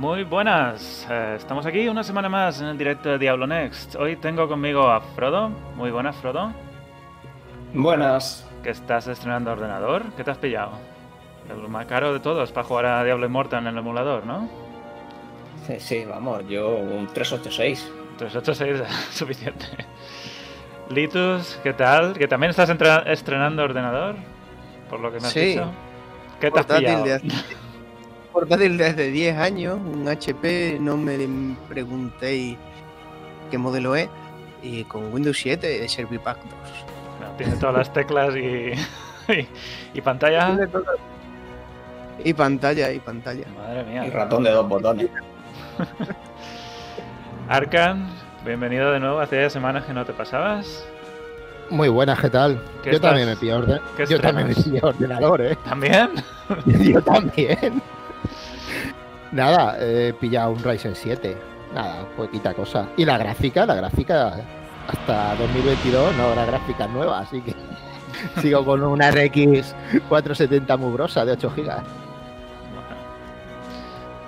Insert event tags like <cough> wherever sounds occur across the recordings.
Muy buenas, eh, estamos aquí una semana más en el directo de Diablo Next. Hoy tengo conmigo a Frodo. Muy buenas, Frodo. Buenas. Que estás estrenando ordenador. ¿Qué te has pillado? El más caro de todos para jugar a Diablo Immortal en el emulador, ¿no? Sí, sí, vamos, yo un 386. 386 es suficiente. Litus, ¿qué tal? ¿Que también estás estrenando ordenador? Por lo que me has Sí. dicho. ¿Qué te has pillado? <laughs> portátil de hace 10 años, un HP, no me preguntéis qué modelo es, y con Windows 7 de Servipack 2. No, tiene todas las teclas y, <laughs> y, y pantalla. Y pantalla, y pantalla. Madre mía. Y ratón de dos botones. <laughs> Arcan, bienvenido de nuevo. Hace semanas que no te pasabas. Muy buenas, ¿qué tal? ¿Qué Yo estás- también me pillo orden... qué Yo también me pillo ordenador, ¿eh? ¿También? <laughs> Yo también. Nada, he pillado un Ryzen 7. Nada, poquita cosa. Y la gráfica, la gráfica hasta 2022 no habrá gráficas nuevas, así que <laughs> sigo con una RX 470 mugrosa de 8 GB.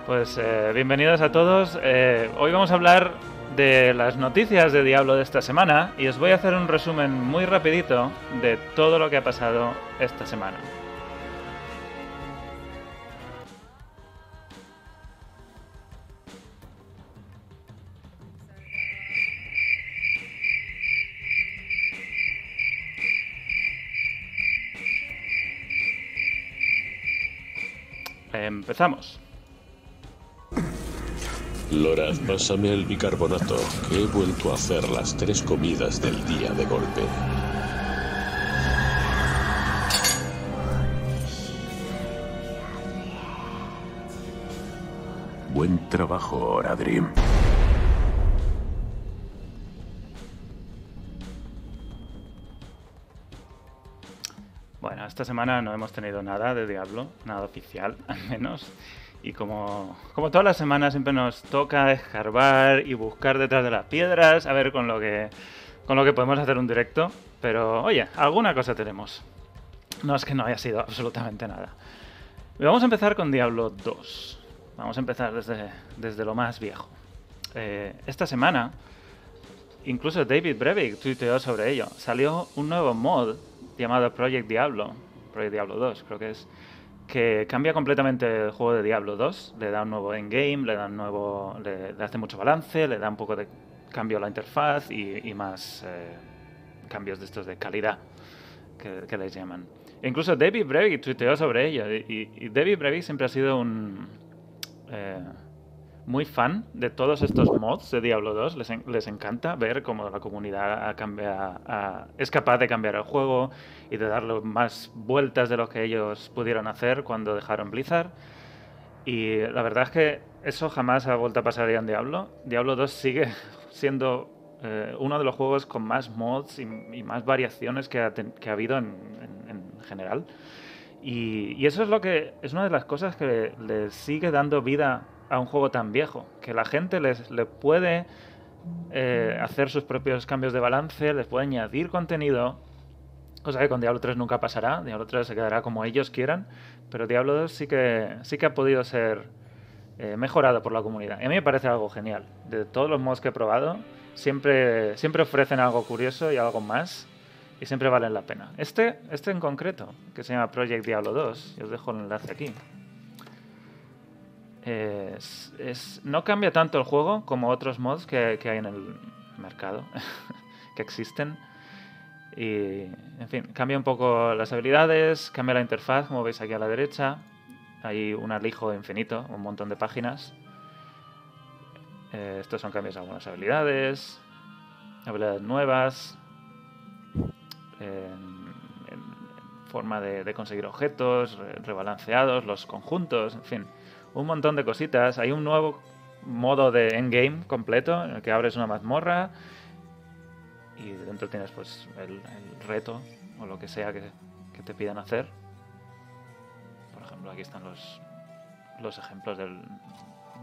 Pues eh, bienvenidos a todos. Eh, hoy vamos a hablar de las noticias de Diablo de esta semana y os voy a hacer un resumen muy rapidito de todo lo que ha pasado esta semana. Empezamos. Loraz, pásame el bicarbonato, que he vuelto a hacer las tres comidas del día de golpe. Buen trabajo, Oradrim. Bueno, esta semana no hemos tenido nada de Diablo, nada oficial, <laughs> al menos. Y como, como todas las semanas siempre nos toca escarbar y buscar detrás de las piedras, a ver con lo que, con lo que podemos hacer un directo. Pero oye, alguna cosa tenemos. No es que no haya sido absolutamente nada. Vamos a empezar con Diablo 2. Vamos a empezar desde, desde lo más viejo. Eh, esta semana, incluso David Brevik tuiteó sobre ello. Salió un nuevo mod llamado Project Diablo, Project Diablo 2 creo que es, que cambia completamente el juego de Diablo 2, le da un nuevo endgame, le da un nuevo, le, hace mucho balance, le da un poco de cambio a la interfaz y, y más eh, cambios de estos de calidad que, que les llaman. E incluso David Brevik tuiteó sobre ello y, y David Brevik siempre ha sido un eh, muy fan de todos estos mods de Diablo 2. Les, les encanta ver cómo la comunidad ha cambia- ha- es capaz de cambiar el juego y de darle más vueltas de lo que ellos pudieron hacer cuando dejaron Blizzard. Y la verdad es que eso jamás ha vuelto a pasar ya en Diablo. Diablo 2 sigue <laughs> siendo eh, uno de los juegos con más mods y, y más variaciones que ha, que ha habido en, en- en general. Y, y eso es lo que es una de las cosas que le sigue dando vida a un juego tan viejo, que la gente les, le puede eh, hacer sus propios cambios de balance, les puede añadir contenido, cosa que con Diablo 3 nunca pasará, Diablo 3 se quedará como ellos quieran, pero Diablo 2 sí que, sí que ha podido ser eh, mejorado por la comunidad. Y a mí me parece algo genial. De todos los mods que he probado, siempre, siempre ofrecen algo curioso y algo más y siempre valen la pena. Este, este en concreto, que se llama Project Diablo 2, y os dejo el enlace aquí. Es, no cambia tanto el juego como otros mods que, hay en el mercado, <laughs> que existen. Y, en fin, cambia un poco las habilidades, cambia la interfaz, como veis aquí a la derecha. Hay un alijo infinito, un montón de páginas. Eh, estos son cambios a algunas habilidades, habilidades nuevas, forma de, de conseguir objetos, re- rebalanceados, los conjuntos, en fin, un montón de cositas. Hay un nuevo modo de endgame completo en el que abres una mazmorra y dentro tienes pues el, reto o lo que sea que, te pidan hacer. Por ejemplo, aquí están los, los ejemplos del,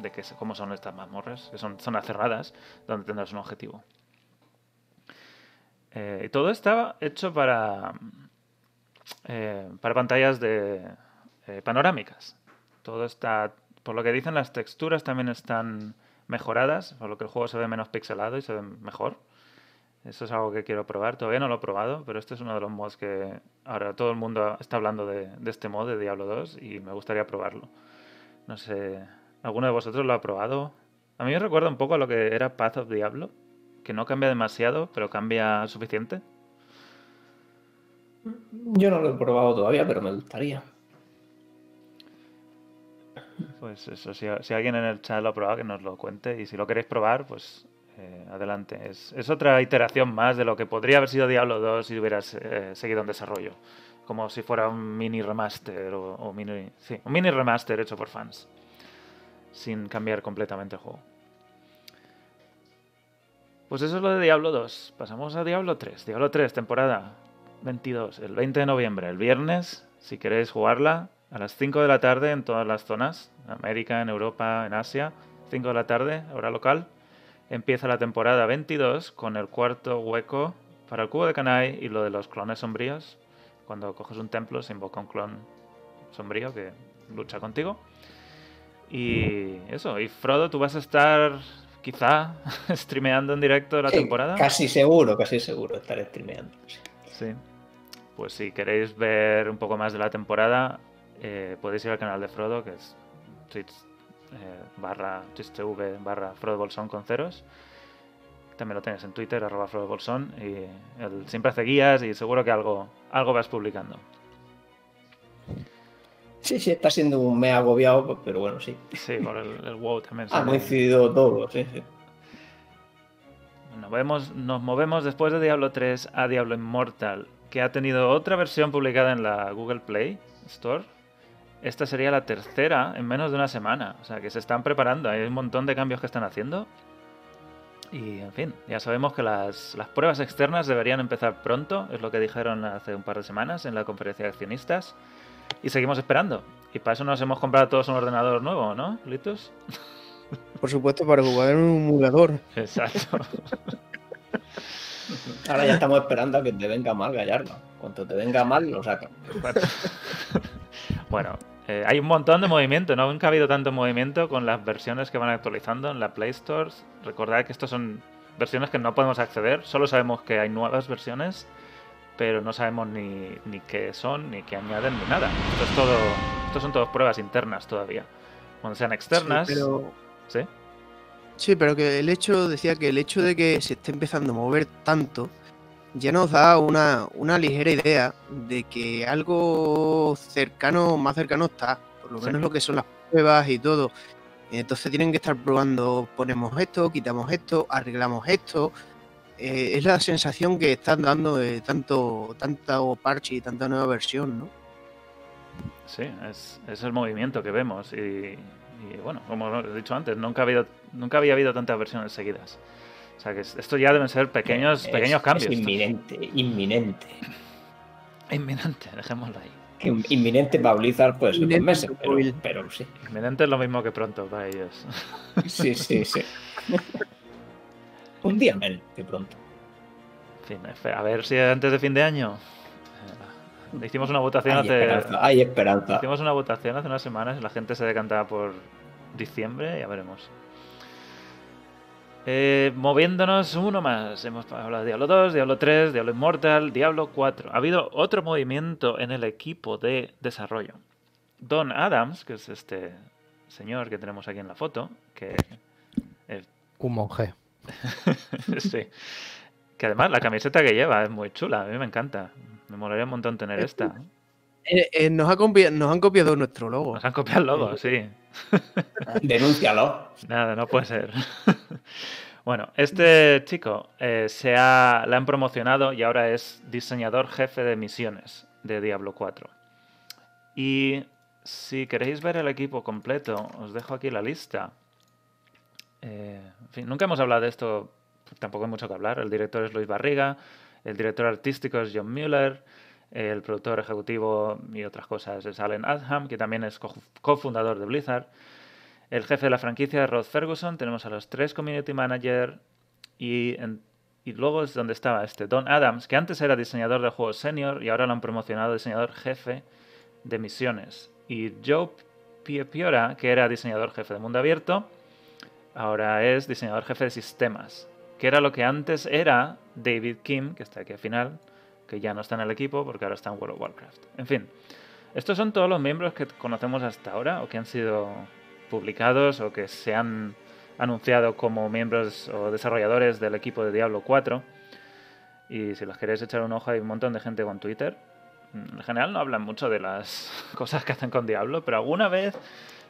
de que, cómo son estas mazmorras, que son zonas cerradas donde tendrás un objetivo. Eh, y todo estaba hecho para, eh, para pantallas de eh, panorámicas. Todo está por lo que dicen, las texturas también están mejoradas, por lo que el juego se ve menos pixelado y se ve mejor. Eso es algo que quiero probar. Todavía no lo he probado, pero este es uno de los mods que ahora todo el mundo está hablando de, este mod de Diablo 2 y me gustaría probarlo. No sé, ¿alguno de vosotros lo ha probado? A mí me recuerda un poco a lo que era Path of Diablo, que no cambia demasiado, pero cambia suficiente. Yo no lo he probado todavía, pero me gustaría. Pues eso, si, alguien en el chat lo ha probado, que nos lo cuente. Y si lo queréis probar, pues eh, adelante. Es, es otra iteración más de lo que podría haber sido Diablo 2 si hubieras eh, seguido en desarrollo. Como si fuera un mini remaster o, o mini, sí, un mini remaster hecho por fans. Sin cambiar completamente el juego. Pues eso es lo de Diablo 2. Pasamos a Diablo 3. Diablo 3, temporada 22, el 20 de noviembre, el viernes, si queréis jugarla, a las 5 de la tarde en todas las zonas, en América, en Europa, en Asia, 5 de la tarde, hora local, empieza la temporada 22 con el cuarto hueco para el cubo de Kanai y lo de los clones sombríos. Cuando coges un templo se invoca un clon sombrío que lucha contigo. Y eso, y Frodo, tú vas a estar quizá <laughs> streameando en directo la Sí, temporada. Casi seguro, casi seguro estaré streameando. Sí. Pues si queréis ver un poco más de la temporada, eh, podéis ir al canal de Frodo, que es Twitch eh, barra Twitch TV barra Frodo Bolsón con ceros. También lo tenéis en Twitter, arroba Frodo Bolsón. Y él siempre hace guías y seguro que algo, algo vas publicando. Sí, sí, está siendo un me agobiado, pero bueno, sí. Sí, por el, el WoW también. Ha coincidido todo, sí, sí. Nos, vemos, nos movemos después de Diablo 3 a Diablo Immortal, que ha tenido otra versión publicada en la Google Play Store. Esta sería la tercera en menos de una semana. O sea que se están preparando. Hay un montón de cambios que están haciendo. Y en fin, ya sabemos que las, las pruebas externas deberían empezar pronto. Es lo que dijeron hace un par de semanas en la conferencia de accionistas. Y seguimos esperando. Y para eso nos hemos comprado todos un ordenador nuevo, ¿no, Litus? <laughs> Por supuesto, para jugar en un emulador. Exacto. Ahora ya estamos esperando a que te venga mal Gallardo. Cuando te venga mal, lo sacan. Bueno, eh, hay un montón de movimiento, ¿no? Nunca ha habido tanto movimiento con las versiones que van actualizando en la Play Store. Recordad que estos son versiones que no podemos acceder, solo sabemos que hay nuevas versiones, pero no sabemos ni, ni qué son, ni qué añaden, ni nada. Esto es todo, esto son todas pruebas internas todavía. Cuando sean externas, Sí, pero, ¿sí? sí, pero que el hecho, decía que el hecho de que se esté empezando a mover tanto ya nos da una, una ligera idea de que algo cercano, más cercano está, por lo Sí. menos lo que son las pruebas y todo. Entonces tienen que estar probando, ponemos esto, quitamos esto, arreglamos esto. Eh, es la sensación que están dando de tanto, tanto parche y tanta nueva versión, ¿no? Sí, es, es el movimiento que vemos. Y, y, bueno, como he dicho antes, nunca, ha habido, nunca había habido tantas versiones seguidas. O sea que es- esto ya deben ser pequeños, Es- pequeños cambios. Es inminente, inminente. Inminente, dejémoslo ahí. Que Inminente para Blizzard puede ser dos Inminente meses, pero, sí. Inminente es lo mismo que pronto para ellos. Sí, sí, sí. Un día menos que pronto. En fin, espe- a ver si antes de fin de año. eh, hicimos una votación Hay hace. esperanza, hay esperanza. Hicimos una votación hace unas semanas y la gente se decantaba por diciembre, ya veremos. Eh, moviéndonos uno más. Hemos hablado de Diablo 2, Diablo 3, Diablo Immortal, Diablo 4. Ha habido otro movimiento en el equipo de desarrollo. Don Adams, que es este señor que tenemos aquí en la foto, que <laughs> Un monje. <laughs> sí. Que además la camiseta que lleva es muy chula, a mí me encanta. Me molaría un montón tener esta. Eh, eh, nos, ha nos han copiado nuestro logo. Nos han copiado el logo, sí. <laughs> Denúncialo. Nada, no puede ser. <laughs> bueno, este chico eh, se ha, la han promocionado y ahora es diseñador jefe de misiones de Diablo 4. Y si queréis ver el equipo completo, os dejo aquí la lista. Eh, en fin, nunca hemos hablado de esto, tampoco hay mucho que hablar. El director es Luis Barriga, el director artístico es John Mueller, el productor ejecutivo y otras cosas es Alan Adham, que también es co- cofundador de Blizzard. El jefe de la franquicia Rod Ferguson, tenemos a los tres community manager y, y luego es donde estaba este Don Adams, que antes era diseñador de juegos senior y ahora lo han promocionado diseñador jefe de misiones. Y Joe Pie Piora, que era diseñador jefe de mundo abierto, ahora es diseñador jefe de sistemas, que era lo que antes era David Kim, que está aquí al final, que ya no está en el equipo porque ahora está en World of Warcraft. En fin, estos son todos los miembros que conocemos hasta ahora o que han sido publicados o que se han anunciado como miembros o desarrolladores del equipo de Diablo 4. Y si los queréis echar un ojo, hay un montón de gente con Twitter. En general no hablan mucho de las <laughs> cosas que hacen con Diablo, pero alguna vez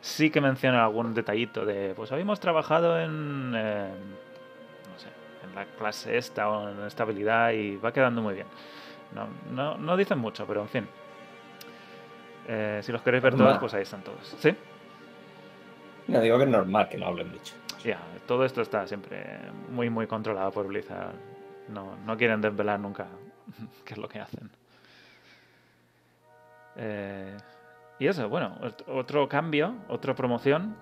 sí que mencionan algún detallito de, pues habíamos trabajado en, eh, la clase esta o en esta habilidad y va quedando muy bien. No, no, no dicen mucho, pero en fin. Eh, si los queréis ver todos, pues ahí están todos. ¿Sí? No digo que es normal que no hablen mucho. Ya, todo esto está siempre muy, muy controlado por Blizzard. No, no quieren desvelar nunca <laughs> qué es lo que hacen. Eh, y eso, bueno, ot- otro cambio, otra promoción.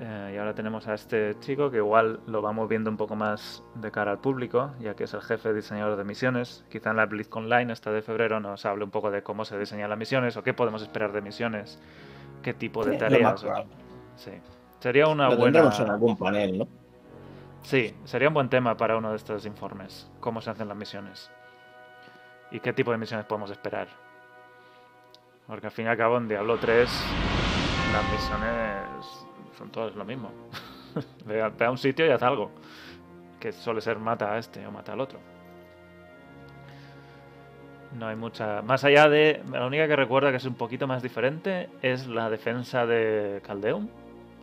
Eh, y ahora tenemos a este chico que igual lo vamos viendo un poco más de cara al público, ya que es el jefe diseñador de misiones. Quizá en la BlizzCon Online esta de febrero nos hable un poco de cómo se diseñan las misiones o qué podemos esperar de misiones, qué tipo de tareas. o-. Sí. Sería una Lo buena. en algún panel, ¿no? Sí, sería un buen tema para uno de estos informes. Cómo se hacen las misiones. Y qué tipo de misiones podemos esperar. Porque al fin y al cabo en Diablo 3 las misiones son todas lo mismo. <laughs> ve, a, ve a un sitio y haz algo. Que suele ser mata a este o mata al otro. No hay mucha... Más allá de... La única que recuerda que es un poquito más diferente es la defensa de Caldeum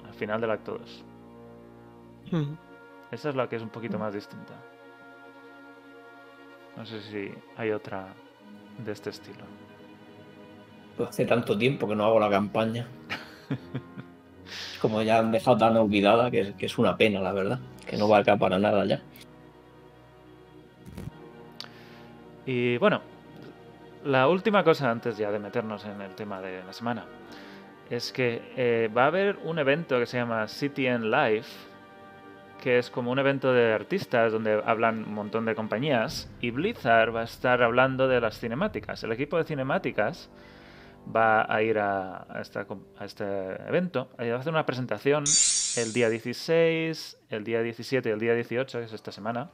al final del acto 2. Mm. Esa es la que es un poquito más distinta. No sé si hay otra de este estilo. Pues hace tanto tiempo que no hago la campaña. <laughs> Como ya han dejado tan olvidada que es, una pena, la verdad. Que no valga para nada ya. Y bueno, la última cosa antes ya de meternos en el tema de la semana es que eh, va a haber un evento que se llama CTN Live, que es como un evento de artistas donde hablan un montón de compañías y Blizzard va a estar hablando de las cinemáticas. El equipo de cinemáticas va a ir a, este evento, y va a hacer una presentación el día 16, el día 17 y el día 18, que es esta semana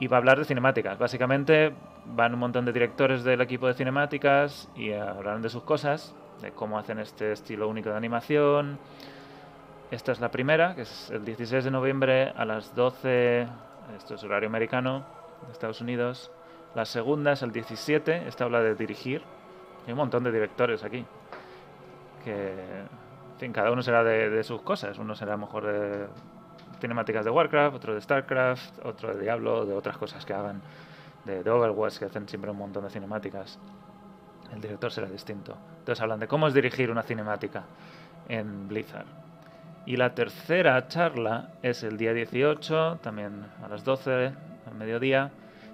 y va a hablar de cinemáticas. Básicamente van un montón de directores del equipo de cinemáticas y hablarán de sus cosas, de cómo hacen este estilo único de animación. Esta es la primera, que es el 16 de noviembre a las 12, esto es horario americano Estados Unidos. La segunda es el 17, esta habla de dirigir. Hay un montón de directores aquí. Que, en fin, cada uno será de, sus cosas. Uno será mejor de cinemáticas de Warcraft, otro de Starcraft, otro de Diablo, de otras cosas que hagan, de, de Overwatch, que hacen siempre un montón de cinemáticas. El director será distinto. Entonces hablan de cómo es dirigir una cinemática en Blizzard. Y la tercera charla es el día 18, también a las 12, al mediodía.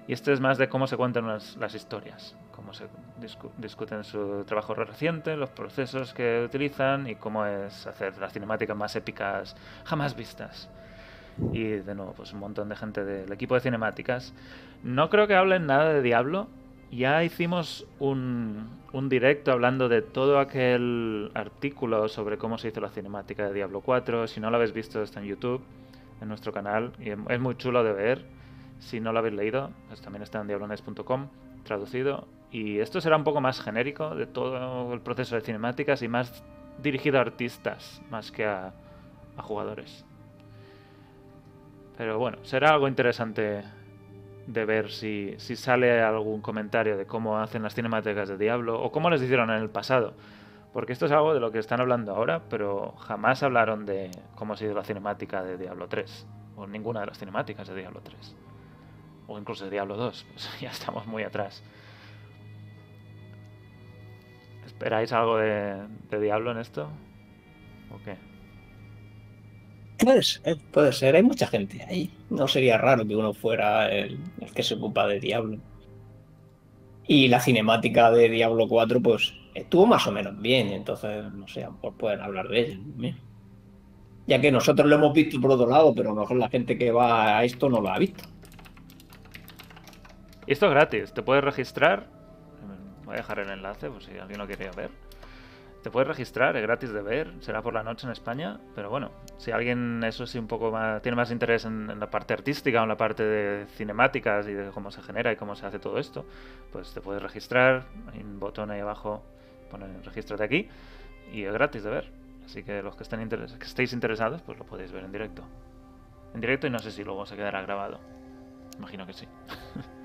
Y este es más de cómo se cuentan las, historias, se discu- discuten su trabajo reciente, los procesos que utilizan y cómo es hacer las cinemáticas más épicas jamás vistas. Y de nuevo, pues un montón de gente del equipo de cinemáticas. No creo que hablen nada de Diablo. Ya hicimos un, un directo hablando de todo aquel artículo sobre cómo se hizo la cinemática de Diablo 4. Si no lo habéis visto, está en YouTube, en nuestro canal. Y es es muy chulo de ver. Si no lo habéis leído, pues también está en diablones.com, traducido. Y esto será un poco más genérico de todo el proceso de cinemáticas y más dirigido a artistas, más que a, a jugadores. Pero bueno, será algo interesante de ver si, si sale algún comentario de cómo hacen las cinemáticas de Diablo o cómo les hicieron en el pasado. Porque esto es algo de lo que están hablando ahora, pero jamás hablaron de cómo ha sido la cinemática de Diablo 3. O ninguna de las cinemáticas de Diablo 3. O incluso de Diablo 2. Pues <laughs> ya estamos muy atrás. ¿Esperáis algo de, de Diablo en esto? ¿O qué? Puede ser, puede ser. Hay mucha gente ahí. No sería raro que uno fuera el, el que se ocupa de Diablo. Y la cinemática de Diablo 4, pues estuvo más o menos bien. Entonces, no sé, a lo mejor pueden hablar de ella. también. Ya que nosotros lo hemos visto por otro lado, pero a lo mejor la gente que va a esto no lo ha visto. Esto es gratis, te puedes registrar. Voy a dejar el enlace por si alguien lo quiere ver. te puedes registrar, es gratis de ver, será por la noche en España, pero bueno, si alguien eso sí un poco más tiene más interés en, la parte artística o en la parte de cinemáticas y de cómo se genera y cómo se hace todo esto, pues te puedes registrar, hay un botón ahí abajo, pone regístrate aquí y es gratis de ver. Así que los que estén que estéis interesados, pues lo podéis ver en directo. En directo y no sé si luego se quedará grabado. Imagino que sí. <laughs>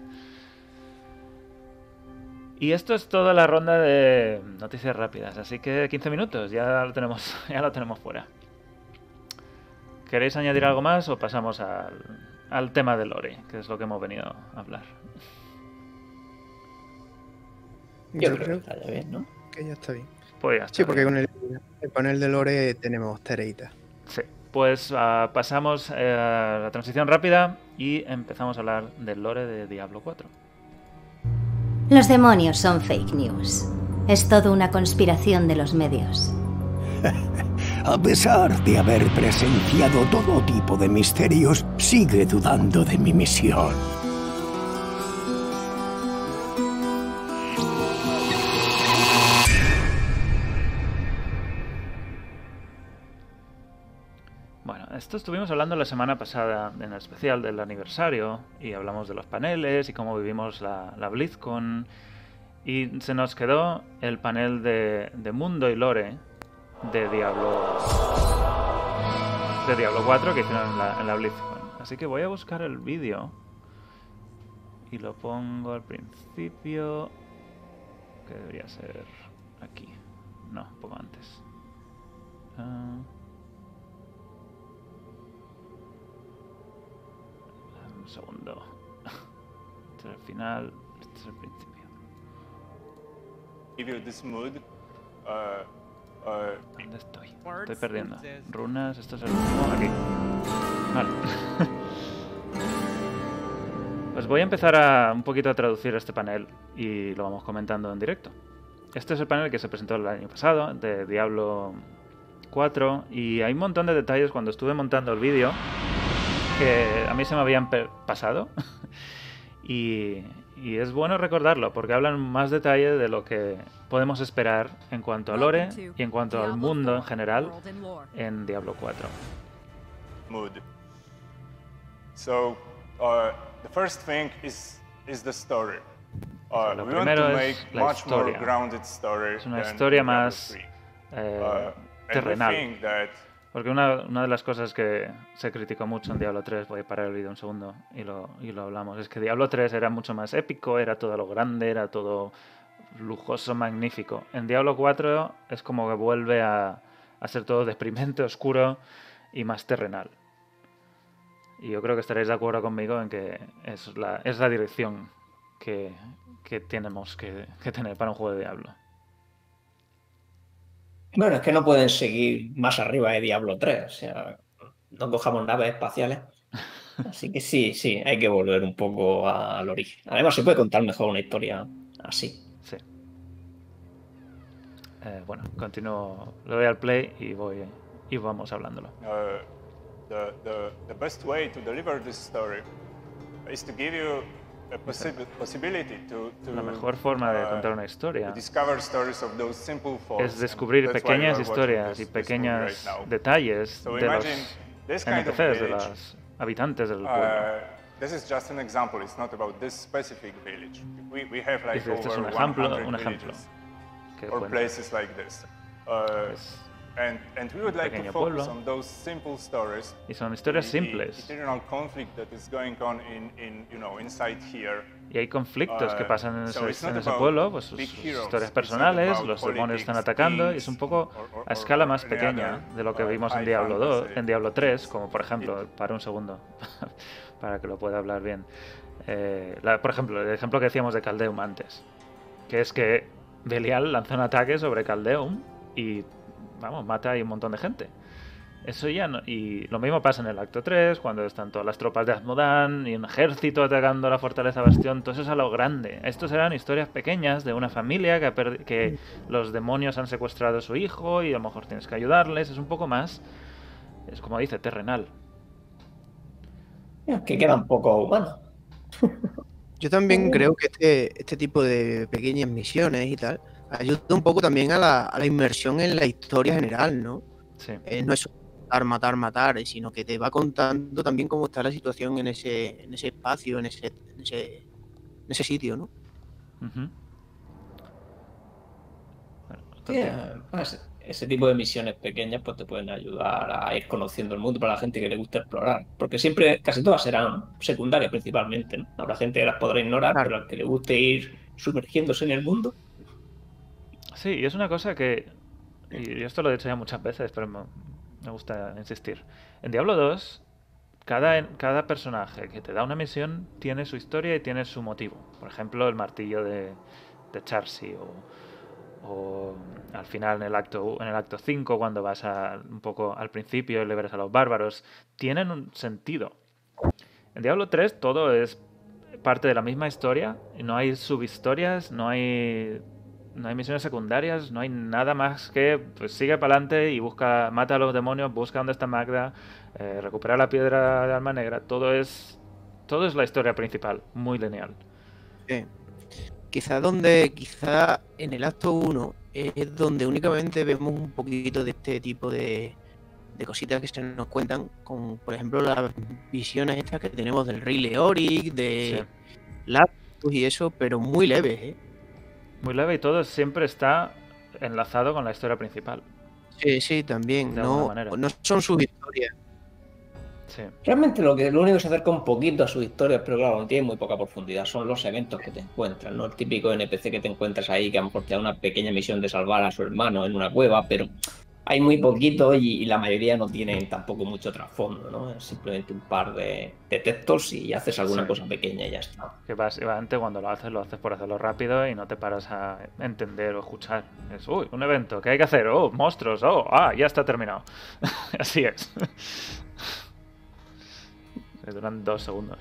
Y esto es toda la ronda de noticias rápidas, así que 15 minutos, ya lo tenemos, <laughs> ya lo tenemos fuera. ¿Queréis añadir algo más o pasamos al, tema de Lore, que es lo que hemos venido a hablar? Yo, creo, que está bien, ¿no? Que ya está bien. Pues ya está sí, porque con el, panel de Lore tenemos Tereita. Sí. Pues uh, pasamos eh, a la transición rápida y empezamos a hablar del lore de Diablo 4. Los demonios son fake news. Es todo una conspiración de los medios. <laughs> A pesar de haber presenciado todo tipo de misterios, sigue dudando de mi misión. Esto estuvimos hablando la semana pasada en el especial del aniversario y hablamos de los paneles y cómo vivimos la, la BlizzCon y se nos quedó el panel de, Mundo y Lore de Diablo de Diablo 4 que hicieron en la, en la BlizzCon. Así que voy a buscar el vídeo y lo pongo al principio que debería ser aquí. No, un poco antes. Segundo. Este es el final, este es el principio. Uh, uh, ¿Dónde estoy? Estoy perdiendo. Runas, esto es el último. Aquí. Vale. <laughs> pues voy a empezar a un poquito a traducir este panel y lo vamos comentando en directo. Este es el panel que se presentó el año pasado de Diablo 4 y hay un montón de detalles cuando estuve montando el vídeo que a mí se me habían pasado. <laughs> y, es bueno recordarlo porque hablan más detalle de lo que podemos esperar en cuanto a lore y en cuanto al mundo en general en Diablo 4. Mood. So, uh, the first thing is, is the story. Uh, lo primero es la historia. Es una historia más eh, uh, terrenal. Porque una, de las cosas que se criticó mucho en Diablo 3, voy a parar el vídeo un segundo y lo, y lo hablamos, es que Diablo 3 era mucho más épico, era todo lo grande, era todo lujoso, magnífico. En Diablo 4 es como que vuelve a, a ser todo deprimente, oscuro y más terrenal. Y yo creo que estaréis de acuerdo conmigo en que es la, es la dirección que, que tenemos que, que tener para un juego de Diablo. Bueno, es que no pueden seguir más arriba de Diablo 3. O sea, no cojamos naves espaciales. Así que sí, sí, hay que volver un poco al origen. Además, se puede contar mejor una historia así. Sí. Eh, bueno, continúo. Le doy al play y voy y vamos hablándolo. Uh, the, the, the best way to deliver this story is to give you la mejor forma de uh, contar una historia es descubrir pequeñas historias y pequeños detalles de los NPCs, de los habitantes del pueblo. Este es un ejemplo, un ejemplo. Que, pequeño pueblo. Y son historias simples. Y hay conflictos que uh, pasan en ese, pueblo, pues sus, historias personales, los demonios están atacando, y es un poco a escala más pequeña de lo que uh, vimos en Diablo 2, en Diablo 3, como por ejemplo, para un segundo, <laughs> para que lo pueda hablar bien. Eh, por ejemplo, el ejemplo que decíamos de Caldeum antes, que es que Belial lanza un ataque sobre Caldeum y vamos, mata ahí un montón de gente. Eso ya no, y lo mismo pasa en el acto 3, cuando están todas las tropas de Azmodan y un ejército atacando la fortaleza Bastión, todo eso es a lo grande. Estos eran historias pequeñas de una familia que, que los demonios han secuestrado a su hijo y a lo mejor tienes que ayudarles, es un poco más, es como dice, terrenal. Que queda un poco humano. Yo también <laughs> creo que este, este tipo de pequeñas misiones y tal ayuda un poco también a la, a la inmersión en la historia general, ¿no? Sí. Eh, no es matar, matar, matar, sino que te va contando también cómo está la situación en ese, en ese espacio, en ese, en ese, en ese sitio, ¿no? Bueno, además, ese tipo de misiones pequeñas pues te pueden ayudar a ir conociendo el mundo para la gente que le gusta explorar. Porque siempre, casi todas serán secundarias principalmente, ¿no? Habrá gente que las podrá ignorar, Claro. pero al que le guste ir sumergiéndose en el mundo, Sí, y es una cosa que. Y esto lo he dicho ya muchas veces, pero me, gusta insistir. En Diablo 2, cada, cada personaje que te da una misión tiene su historia y tiene su motivo. Por ejemplo, el martillo de, de Charsi o, al final en el acto en el acto 5 cuando vas a, un poco al principio y ves a los bárbaros tienen un sentido en Diablo 3 todo es parte de la misma historia no hay subhistorias no hay no hay misiones secundarias no hay nada más que pues sigue para adelante y busca mata a los demonios busca dónde está Magda eh, recupera la piedra de alma negra todo es todo es la historia principal muy lineal Sí. Quizá donde, quizá en el acto 1 es donde únicamente vemos un poquito de este tipo de, de cositas que se nos cuentan, con por ejemplo las visiones estas que tenemos del Rey Leoric, de Lapsus y eso, pero muy leves, ¿eh? Muy leve y todo siempre está enlazado con la historia principal. Sí, sí, también. De alguna No, manera. no son sus historias. Sí. Realmente lo que lo único que se acerca un poquito a sus historias, pero claro, no tiene muy poca profundidad, son los eventos que te encuentras, ¿no? El típico NPC que te encuentras ahí, que a lo mejor te da una pequeña misión de salvar a su hermano en una cueva, pero hay muy poquito y, y la mayoría no tienen tampoco mucho trasfondo, ¿no? Es simplemente un par de, de textos y haces alguna Sí. cosa pequeña y ya está. Que básicamente cuando lo haces, lo haces por hacerlo rápido y no te paras a entender o escuchar. Es, uy, un evento, ¿qué hay que hacer? Oh, monstruos, oh, ah, ya está terminado. <laughs> Así es. Duran dos segundos.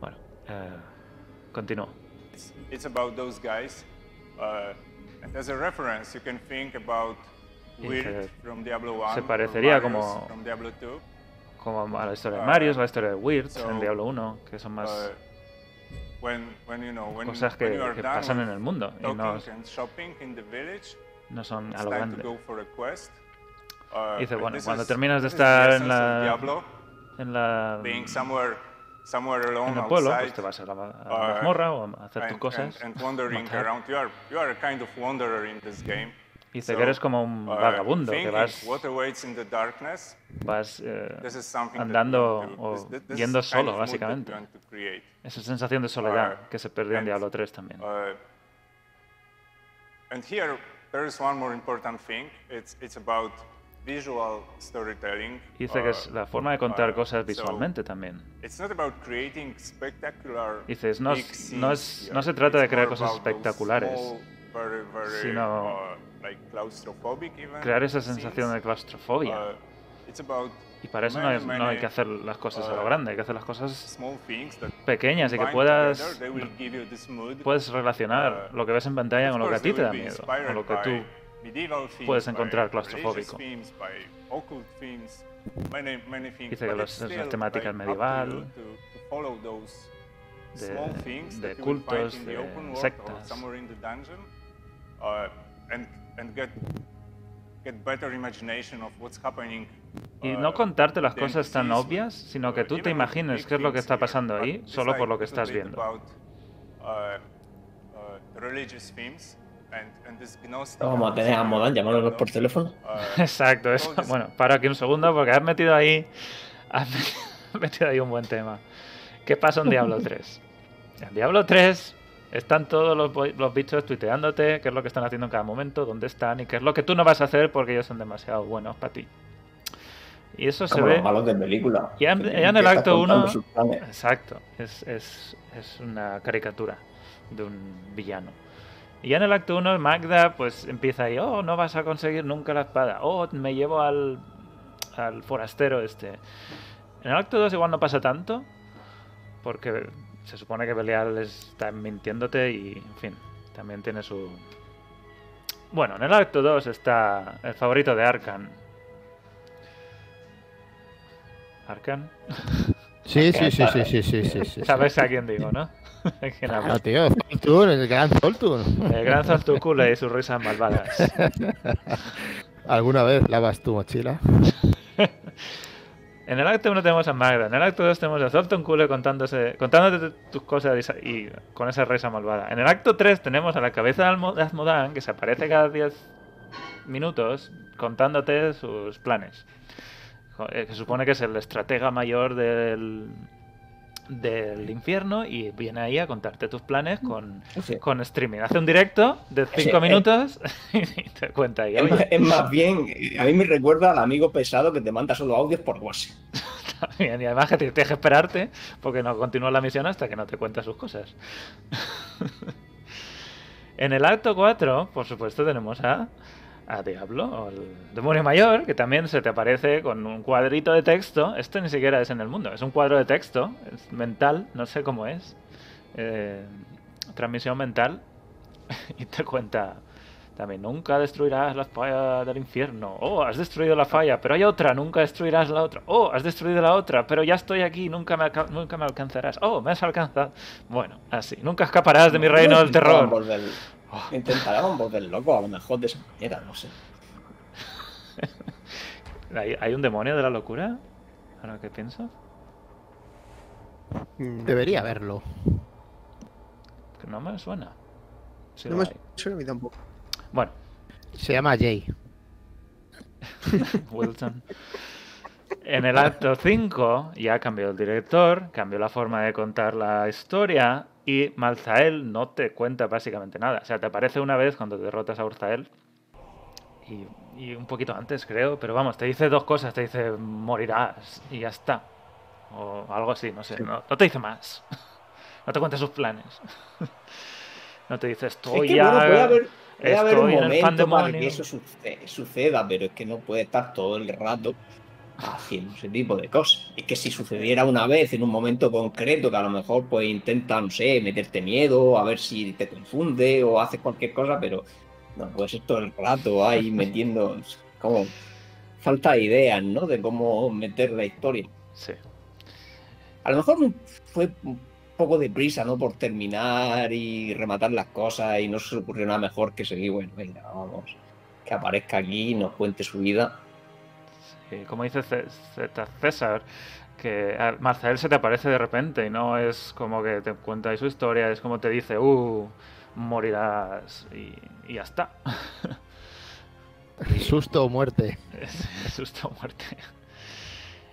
Bueno, eh, continúo. It's, it's about those guys. Uh, and as a reference, you can think about Weird from Diablo 1. se parecería como- From Diablo 2. Como a la historia de Ah, Marius, la historia de Weird so, en Diablo 1, que son más Uh, when, when, you know, when, cosas que, you are que done pasan en el mundo y no, and shopping in the village, no son a lo grande. to go for a quest. Uh, Dice, bueno, cuando is- terminas de estar en la- Diablo, En la en el pueblo, pues te vas a la, a la uh, mazmorra o a hacer tus and, cosas. Dice que eres como un uh, vagabundo, que vas, vas eh, andando o yendo solo, básicamente. esa sensación de soledad Uh, que se perdió en Diablo 3 también. And here there is one more important thing. It's it's about visual storytelling. Dice que es la forma de contar cosas visualmente también. It's not about creating spectacular. Dices, no es- no es- no se trata de crear cosas espectaculares, sino uh, Crear esa sensación de claustrofobia. Uh, Y para eso no, es- no hay que hacer las cosas a lo uh, grande, hay que hacer las cosas pequeñas y que puedas puedes relacionar lo que ves en pantalla con lo que a ti te da miedo, o lo que tú puedes encontrar claustrofóbico. Dice que las temáticas medieval, de- de cultos, de sectas. Y no contarte las cosas tan obvias, sino que tú te imagines qué es lo que está pasando ahí solo por lo que estás viendo. Vamos a tener a Modan llamándonos por teléfono. uh, Exacto, eso. <laughs> Bueno, para aquí un segundo porque has metido ahí. Has <laughs> metido ahí un buen tema. ¿Qué pasa en Diablo <laughs> 3? En Diablo 3 están todos los, los bichos tuiteándote qué es lo que están haciendo en cada momento, dónde están y qué es lo que tú no vas a hacer porque ellos son demasiado buenos para ti. Y eso se Como ve. los malos de película. Ya en- ya el acto contando uno- sus planes. Exacto, es, es, es una caricatura de un villano. Y ya en el acto 1 Magda pues empieza ahí, oh, no vas a conseguir nunca la espada, oh, me llevo al, al forastero este. En el acto 2 igual no pasa tanto, porque se supone que Belial está mintiéndote y, en fin, también tiene su... Bueno, en el acto 2 está el favorito de Arkan. ¿Arkan? Sí, sí, sí, <laughs> sí, sí, sí, sí, sí. Sabes a quién digo, ¿no? <laughs> Claro, tío, Zoltun, el gran Zoltun. El gran Zoltukule y sus risas malvadas. <laughs> ¿Alguna vez lavas tu mochila? <laughs> En el acto 1 tenemos a Magda, en el acto 2 tenemos a Zoltan Kule contándose, contándote tus cosas y, con esa risa malvada. En el acto 3 tenemos a la cabeza de Azmodan que se aparece cada 10 minutos contándote sus planes. Eh, Que supone que es el estratega mayor del, del infierno y viene ahí a contarte tus planes con, Sí. con streaming. Hace un directo de Sí, 5 eh. minutos <laughs> y te cuenta ahí. Es "Oye, más, es más bien, a mí me recuerda al amigo pesado que te manda solo audios por WhatsApp. <laughs> Y además que te- tienes que esperarte porque no continúa la misión hasta que no te cuenta sus cosas. <laughs> en el acto 4, por supuesto, tenemos a, a Diablo, o el demonio mayor, que también se te aparece con un cuadrito de texto. Esto ni siquiera es en el mundo, es un cuadro de texto, es mental, no sé cómo es. eh, transmisión mental. <laughs> y te cuenta también, nunca destruirás la falla del infierno. Oh, has destruido la falla, pero hay otra, nunca destruirás la otra. Oh, has destruido la otra, pero ya estoy aquí, nunca me, nunca me alcanzarás. Oh, me has alcanzado. Bueno, así, nunca escaparás de mi reino del terror. Oh. Intentaban volver loco, a lo mejor de esa manera, no sé. <laughs> ¿Hay, hay un demonio de la locura? Ahora que pienso. Mm, Debería haberlo. Que no me suena. Sí No lo me hay. suena a mí tampoco. Bueno, Se llama Jay. <laughs> Wilson. En el acto 5 ya cambió el director, cambió la forma de contar la historia y Malzael no te cuenta básicamente nada. O sea, te aparece una vez cuando derrotas a Urzael y, y un poquito antes creo, pero vamos, te dice dos cosas, te dice morirás y ya está. O algo así, no sé, no, no te dice más. <laughs> No te cuenta sus planes. <laughs> No te dice estoy es que, ya... bueno, puede haber, puede haber un estoy en el momento para pandemonio". que eso suce- suceda, pero es que no puede estar todo el rato haciendo ese tipo de cosas. Es que si sucediera una vez en un momento concreto, que a lo mejor pues intenta, no sé, meterte miedo, a ver si te confunde o haces cualquier cosa, pero no puede ser todo el rato ahí <laughs> metiendo como falta de ideas, ¿no? De cómo meter la historia. Sí. A lo mejor fue un poco de prisa, ¿no? Por terminar y rematar las cosas y no se ocurrió nada mejor que seguir, bueno, venga, vamos, que aparezca aquí y nos cuente su vida. Sí, como dice César, que Marcel se te aparece de repente y no es como que te cuenta su historia, es como te dice, uh, morirás y, y ya está. <laughs> Susto o muerte. Es susto o muerte.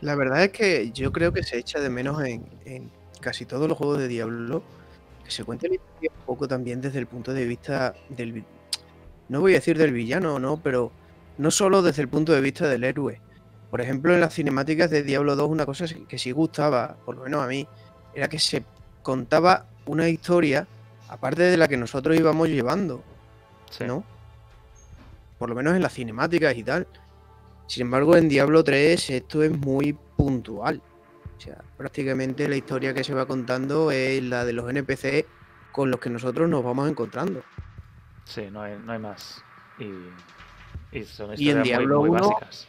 La verdad es que yo creo que se echa de menos en, en casi todos los juegos de Diablo que se cuente la historia un poco también desde el punto de vista del. No voy a decir del villano, ¿no? Pero no solo desde el punto de vista del héroe. Por ejemplo, en las cinemáticas de Diablo 2, una cosa que sí gustaba, por lo menos a mí, era que se contaba una historia aparte de la que nosotros íbamos llevando. Sí. ¿no? Por lo menos en las cinemáticas y tal. Sin embargo, en Diablo 3 esto es muy puntual. O sea, prácticamente la historia que se va contando es la de los NPC con los que nosotros nos vamos encontrando. Sí, no hay, no hay más. Y, y son Y en historias muy, Diablo muy 1 básicas.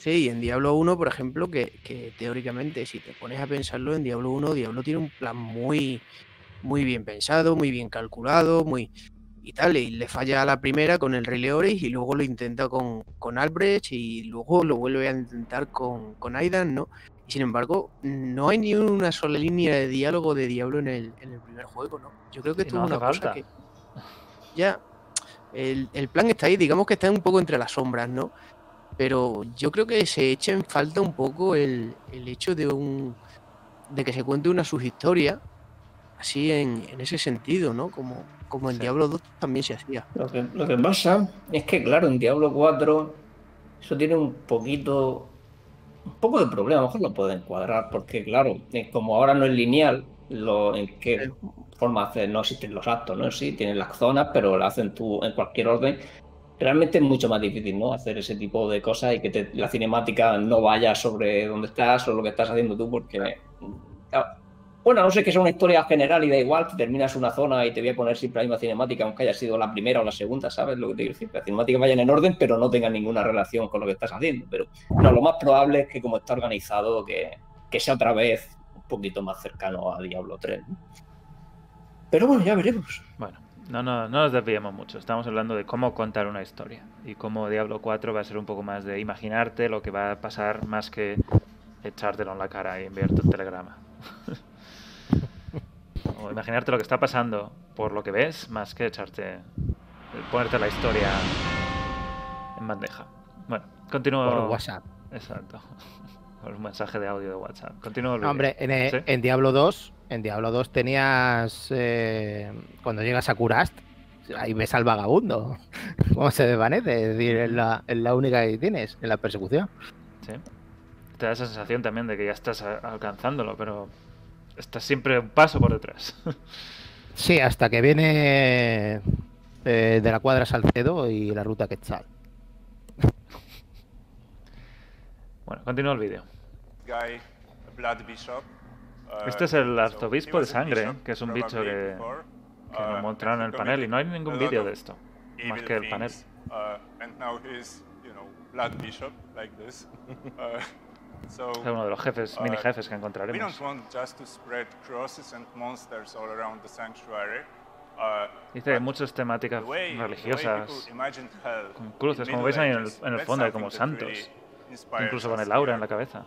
Sí, y en Diablo 1, por ejemplo, que, que teóricamente, si te pones a pensarlo, en Diablo 1, Diablo tiene un plan muy, muy bien pensado, muy bien calculado, muy y tal, y le falla a la primera con el Rey Leoris y luego lo intenta con, con Albrecht y luego lo vuelve a intentar con, con Aidan, ¿no? Y sin embargo, no hay ni una sola línea de diálogo de Diablo en el, en el primer juego, ¿no? Yo creo que esto no es una hace cosa falta. que ya el, el plan está ahí, digamos que está un poco entre las sombras, ¿no? Pero yo creo que se echa en falta un poco el, el hecho de un de que se cuente una subhistoria así en, en ese sentido, ¿no? Como, como en Sí. Diablo 2 también se hacía. Lo que, lo que pasa es que, claro, en Diablo 4 eso tiene un poquito, un poco de problema, a lo mejor lo pueden cuadrar, porque, claro, como ahora no es lineal, lo, en qué forma hace, no existen los actos, ¿no? Sí, tienen las zonas, pero lo hacen tú en cualquier orden. Realmente es mucho más difícil, ¿no? Hacer ese tipo de cosas y que te- la cinemática no vaya sobre dónde estás o lo que estás haciendo tú, porque bueno, no sé que sea una historia general y da igual, que terminas una zona y te voy a poner siempre la misma cinemática, aunque haya sido la primera o la segunda, ¿sabes lo que te quiero decir? Que las cinemáticas vayan en orden, pero no tengan ninguna relación con lo que estás haciendo. Pero no, lo más probable es que como está organizado, que, que sea otra vez poquito más cercano a Diablo 3. ¿no? Pero bueno, ya veremos. Bueno, no, no, no nos desviemos mucho. Estamos hablando de cómo contar una historia. Y cómo Diablo 4 va a ser un poco más de imaginarte lo que va a pasar más que echártelo en la cara y enviarte un telegrama. <laughs> o imaginarte lo que está pasando por lo que ves más que echarte. ponerte la historia en bandeja. Bueno, continúo. Por WhatsApp. Exacto. <laughs> Por un mensaje de audio de WhatsApp. Continúo. Hombre, en, eh, ¿Sí? en Diablo 2, en Diablo 2 tenías eh, cuando llegas a Kurast, ahí ves al vagabundo, <laughs> cómo se desvanece, es decir, es la, es la única que tienes en la persecución. Sí. Te da esa sensación también de que ya estás a- alcanzándolo, pero estás siempre un paso por detrás. <laughs> Sí, hasta que viene eh, de la cuadra Salcedo y la ruta Quetzal. bueno, continúo el vídeo. guy, blood bishop. Este es el arzobispo de sangre, que es un bicho que, que nos mostraron en el panel y no hay ningún vídeo de esto, más que el panel. Es uno de los jefes, mini jefes que encontraremos. Dice muchas temáticas religiosas, con cruces, como veis ahí en el, en el fondo como santos, incluso con el aura en la cabeza.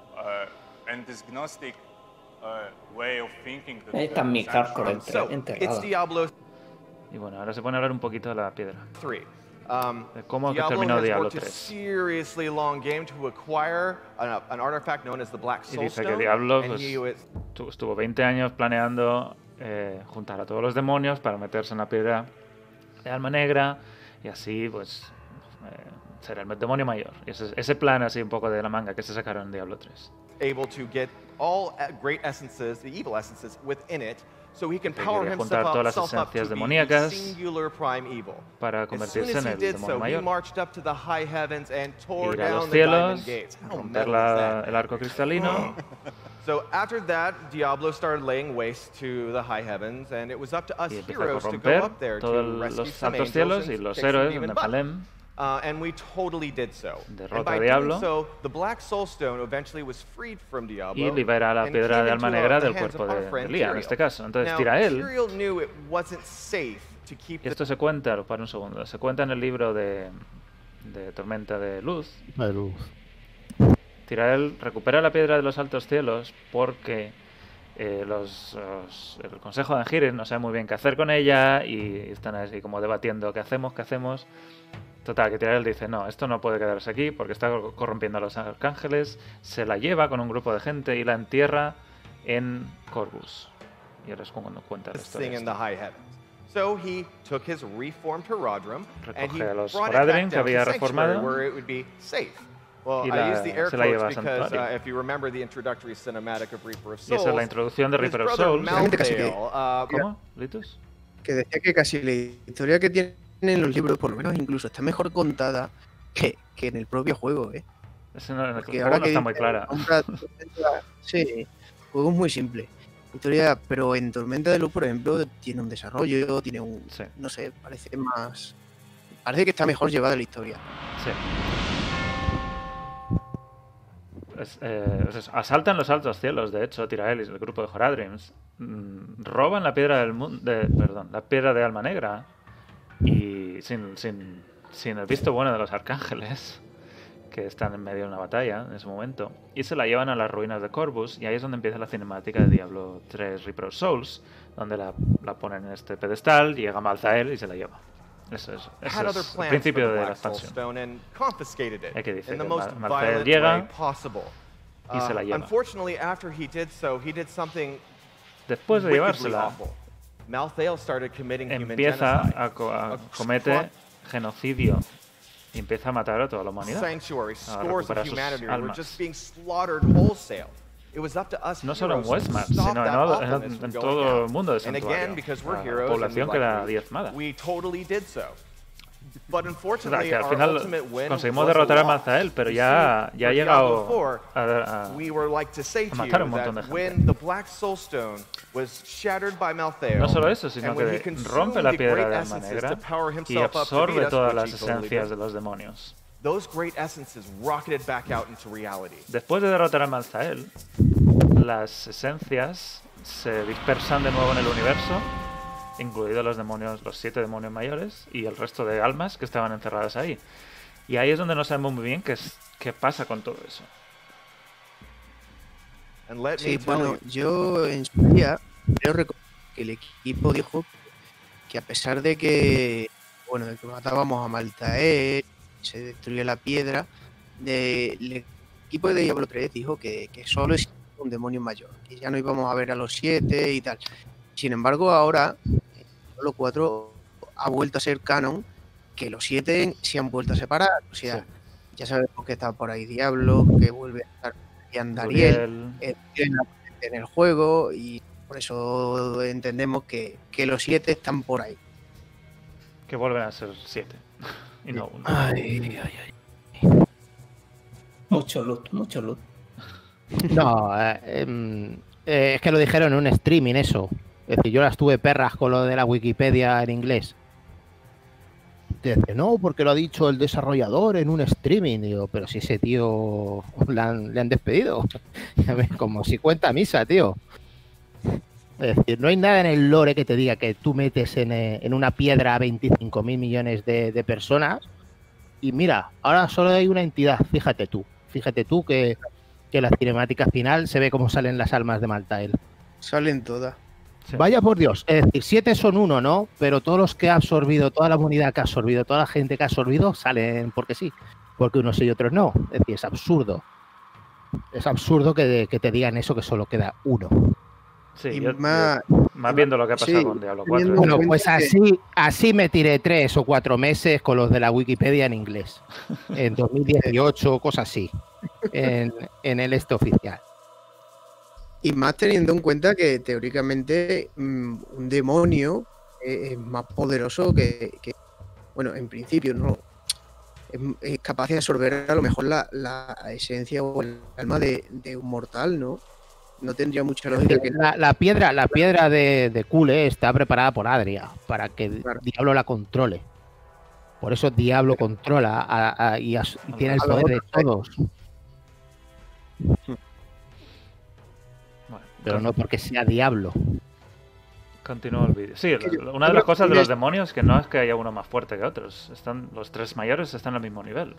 The está mi hardcore enterrada. Diablo Y bueno, ahora se pone a hablar un poquito de la piedra. 3. Um, De cómo que Diablo terminó has Diablo worked a 3. seriously long game to acquire an, an artifact known as the Black Y dice que Diablo pues, estuvo 20 años planeando eh, juntar a todos los demonios para meterse en la piedra de alma negra y así pues eh, ser el demonio mayor. Y ese, ese plan así un poco de la manga que se sacaron en Diablo 3. Able to get all great essences, the evil essences within it, so he can power himself up, todas up to be the singular prime evil. para As soon convertirse as en he el did demonio so, he mayor. marched up to the high heavens and tore Ir a down los the diamond cielos, gates. How romper metal la- that? el arco cristalino <laughs> So after that, Diablo started laying waste to the high heavens, and it was up to us y empieza a heroes to go up there to rescue los some altos angels cielos and y los héroes de demon. Nephalem. Uh, and we totally did so. Derrota and by a Diablo. doing so, the Black Soul Stone eventually was freed from Diablo. y libera la and piedra came de alma negra the del cuerpo de, de Lía, en este caso. Entonces Now, Tirael, Tyrael knew it wasn't safe to keep y the esto se cuenta, para un segundo, se cuenta en el libro de, de Tormenta de Luz, De luz. Tirael recupera la piedra de los altos cielos porque eh, los, los- el consejo de Angiren no sabe muy bien qué hacer con ella y están así como debatiendo qué hacemos, qué hacemos. Total, que Tirael dice, no, esto no puede quedarse aquí porque está cor- corrompiendo a los arcángeles, se la lleva con un grupo de gente y la entierra en Corvus. Y ahora es cuando cuenta la historia. So he took his reformed Herodrum and he Recoge a los brought it back down to había Sanctuary reformado. where it would be safe. Well, Y I la- use the air se la lleva quotes a because uh, if you remember the introductory cinematic of Reaper of Y esa es la Souls, introducción de Reaper of Souls. La Malthael, uh, ¿Cómo, Litus? que decía que casi la historia que tienen los libros, por lo menos incluso, está mejor contada que, que en el propio juego, ¿eh? Ese no, en el Porque juego ahora no que está muy clara. compra sí, el juego es muy simple. Historia, pero en Tormenta de Luz, por ejemplo, tiene un desarrollo, tiene un, Sí. no sé, parece más, parece que está mejor llevada la historia. Sí. Es, eh, es eso, asaltan los altos cielos, de hecho, Tiraelis, el grupo de Horadrims. mm, roban la piedra del mundo. perdón, la piedra de alma negra. Y sin, sin, sin el visto bueno de los arcángeles, que están en medio de una batalla en ese momento. Y se la llevan a las ruinas de Corvus. Y ahí es donde empieza la cinemática de Diablo 3 Reaper of Souls. Donde la, la ponen en este pedestal, llega Malzael y se la lleva. Eso es, eso es el principio de la expansión. Hay que the que most Mal- Malthael violent llega y se la Uh, lleva. Something Después de llevársela, empieza a, co- a- A comete squad- genocidio y empieza a matar a toda la humanidad. sanctuary, a scores of recuperar sus humanity were almas. just being slaughtered wholesale. It was up to us No solo en stop sino en, all- todo el mundo de Santuario. again, because we're La población queda diezmada. O sea, unfortunately, que al final conseguimos derrotar a. Mazael, pero ya, ya ha llegado Diablo 4, a, a- a matar a un montón de gente. No solo eso, sino que rompe la piedra de alma negra y absorbe todas las esencias de los demonios. Después de derrotar a Malzael, las esencias se dispersan de nuevo en el universo, incluidos los demonios, los siete demonios mayores y el resto de almas que estaban encerradas ahí. Y ahí es donde no sabemos muy bien qué, es, qué pasa con todo eso. Sí, bueno, you, yo en su día creo recordar que el equipo dijo que a pesar de que, bueno, de que matábamos a Maltaer, se destruyó la piedra, de, el equipo de Diablo 3 dijo que, que solo es un demonio mayor, que ya no íbamos a ver a los siete y tal. Sin embargo, ahora Diablo 4 ha vuelto a ser canon, que los siete se han vuelto a separar. O sea, Sí. ya sabemos que está por ahí Diablo, que vuelve a estar Ian Dariel Uriel, eh, tienen la potencia en el juego y por eso entendemos que, que los siete están por ahí. que vuelven a ser siete y no uno. Ay, ay, ay. Mucho loot, mucho loot. No, eh, em, eh, es que lo dijeron en un streaming eso. Decir, yo las tuve perras con lo de la Wikipedia en inglés. Dice, no, porque lo ha dicho el desarrollador en un streaming. Digo, pero si ese tío le han, despedido. <laughs> Como si cuenta misa, tío. Es decir, no hay nada en el lore que te diga que tú metes en, eh, una piedra a 25 mil millones de, de personas. Y mira, ahora solo hay una entidad, fíjate tú. Fíjate tú que, que la cinemática final se ve cómo salen las almas de Maltael. Salen todas. Sí. Vaya por Dios, es decir, siete son uno, ¿no? Pero todos los que ha absorbido, toda la comunidad que ha absorbido, toda la gente que ha absorbido, salen porque sí. Porque unos sí y otros no. Es decir, es absurdo. Es absurdo que, que te digan eso que solo queda uno. Sí, y yo- más, yo- más viendo lo que ha pasado sí, con Diablo teniendo 4. en Bueno, pues así, así me tiré tres o cuatro meses con los de la Wikipedia en inglés. En <laughs> 2018, cosas así. En, en el este oficial. Y más teniendo en cuenta que teóricamente mm, un demonio es, es más poderoso que, que- bueno, en principio no es, capaz de absorber a lo mejor la, la esencia o el alma de, de un mortal, ¿no? No tendría mucha lógica que La, la piedra, la piedra de, de Kule está preparada por Adria para que Claro. Diablo la controle. Por eso Diablo controla a- a- y, y tiene el poder de ¿eh? todos, Bueno, pero no porque sea Diablo. Continúo el vídeo. Sí, una de las cosas de los demonios es que no es que haya uno más fuerte que otros. Están, los tres mayores están al mismo nivel.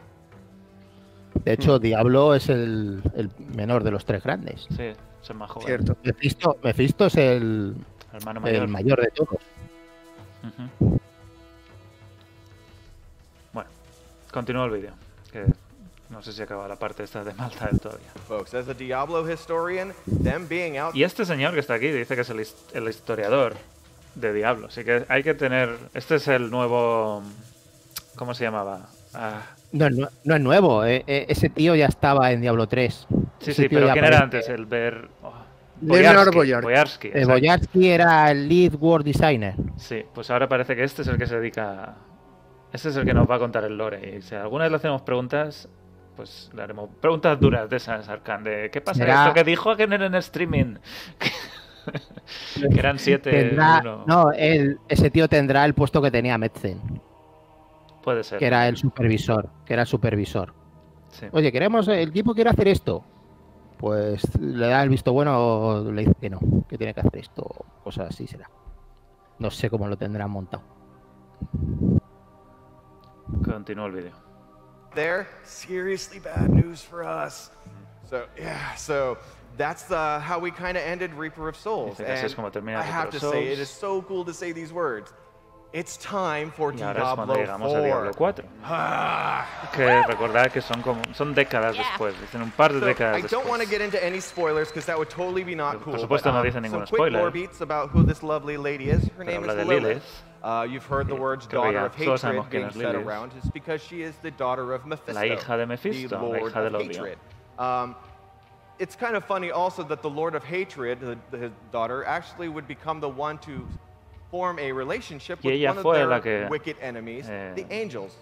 De hecho, Diablo es el, el menor de los tres grandes. Sí, es el más joven. cierto. Mephisto, Mephisto es el, hermano mayor. el mayor de todos. Bueno, continúo el vídeo. Que no sé si acaba la parte esta de Malta del todavía. folks, as a Diablo historian, them being out Y este señor que está aquí dice que es el, his- el historiador de Diablo. Así que hay que tener. Este es el nuevo. ¿Cómo se llamaba? Ah, No, es nue- no es nuevo, eh, eh, ese tío ya estaba en Diablo 3. sí, Ese sí, pero ¿quién era antes? El Ver. oh, Leonard Boyarsky, Eh. Boyarsky era el lead world designer. Sí, pues ahora parece que este es el que se dedica. Este es el que nos va a contar el lore. Y si alguna vez le hacemos preguntas, pues le haremos preguntas duras de esas, Arcan. De ¿qué pasa? Será- Esto que dijo que en el streaming. <laughs> que eran siete. Tendrá- no, él- ese tío tendrá el puesto que tenía Metzen, Puede ser. que era el supervisor, que era el supervisor. Sí. Oye, queremos, el equipo quiere hacer esto. Pues le da el visto bueno o le dice que no, que tiene que hacer esto, cosas así será. No sé cómo lo tendrán montado. Continúo el vídeo. There, seriously bad news for us. So yeah, so that's uh, how we kind of ended Reaper of Souls. Dice que así es And como I have to say, it is so cool to say these words. It's time for Y ahora es cuando Diablo llegamos a Diablo 4. 4. Ah. Que recordad que son como son décadas después, dicen un par de So, décadas I don't want to get into any spoilers because that would totally be not Por cool. supuesto, but, no um, dicen ningún some quick spoiler. lore beats about who this lovely lady is. Her Pero name is Lilith. Lilith. Uh, you've heard the words creo daughter of hatred being said around. It's because she is the daughter of Mephisto, La hija de the Mephisto, la Lord hija of hatred. Um, it's kind of funny also that the Lord of Hatred, the, his daughter, actually would become the one to form a relationship with one of their que, wicked enemies, eh, the angels.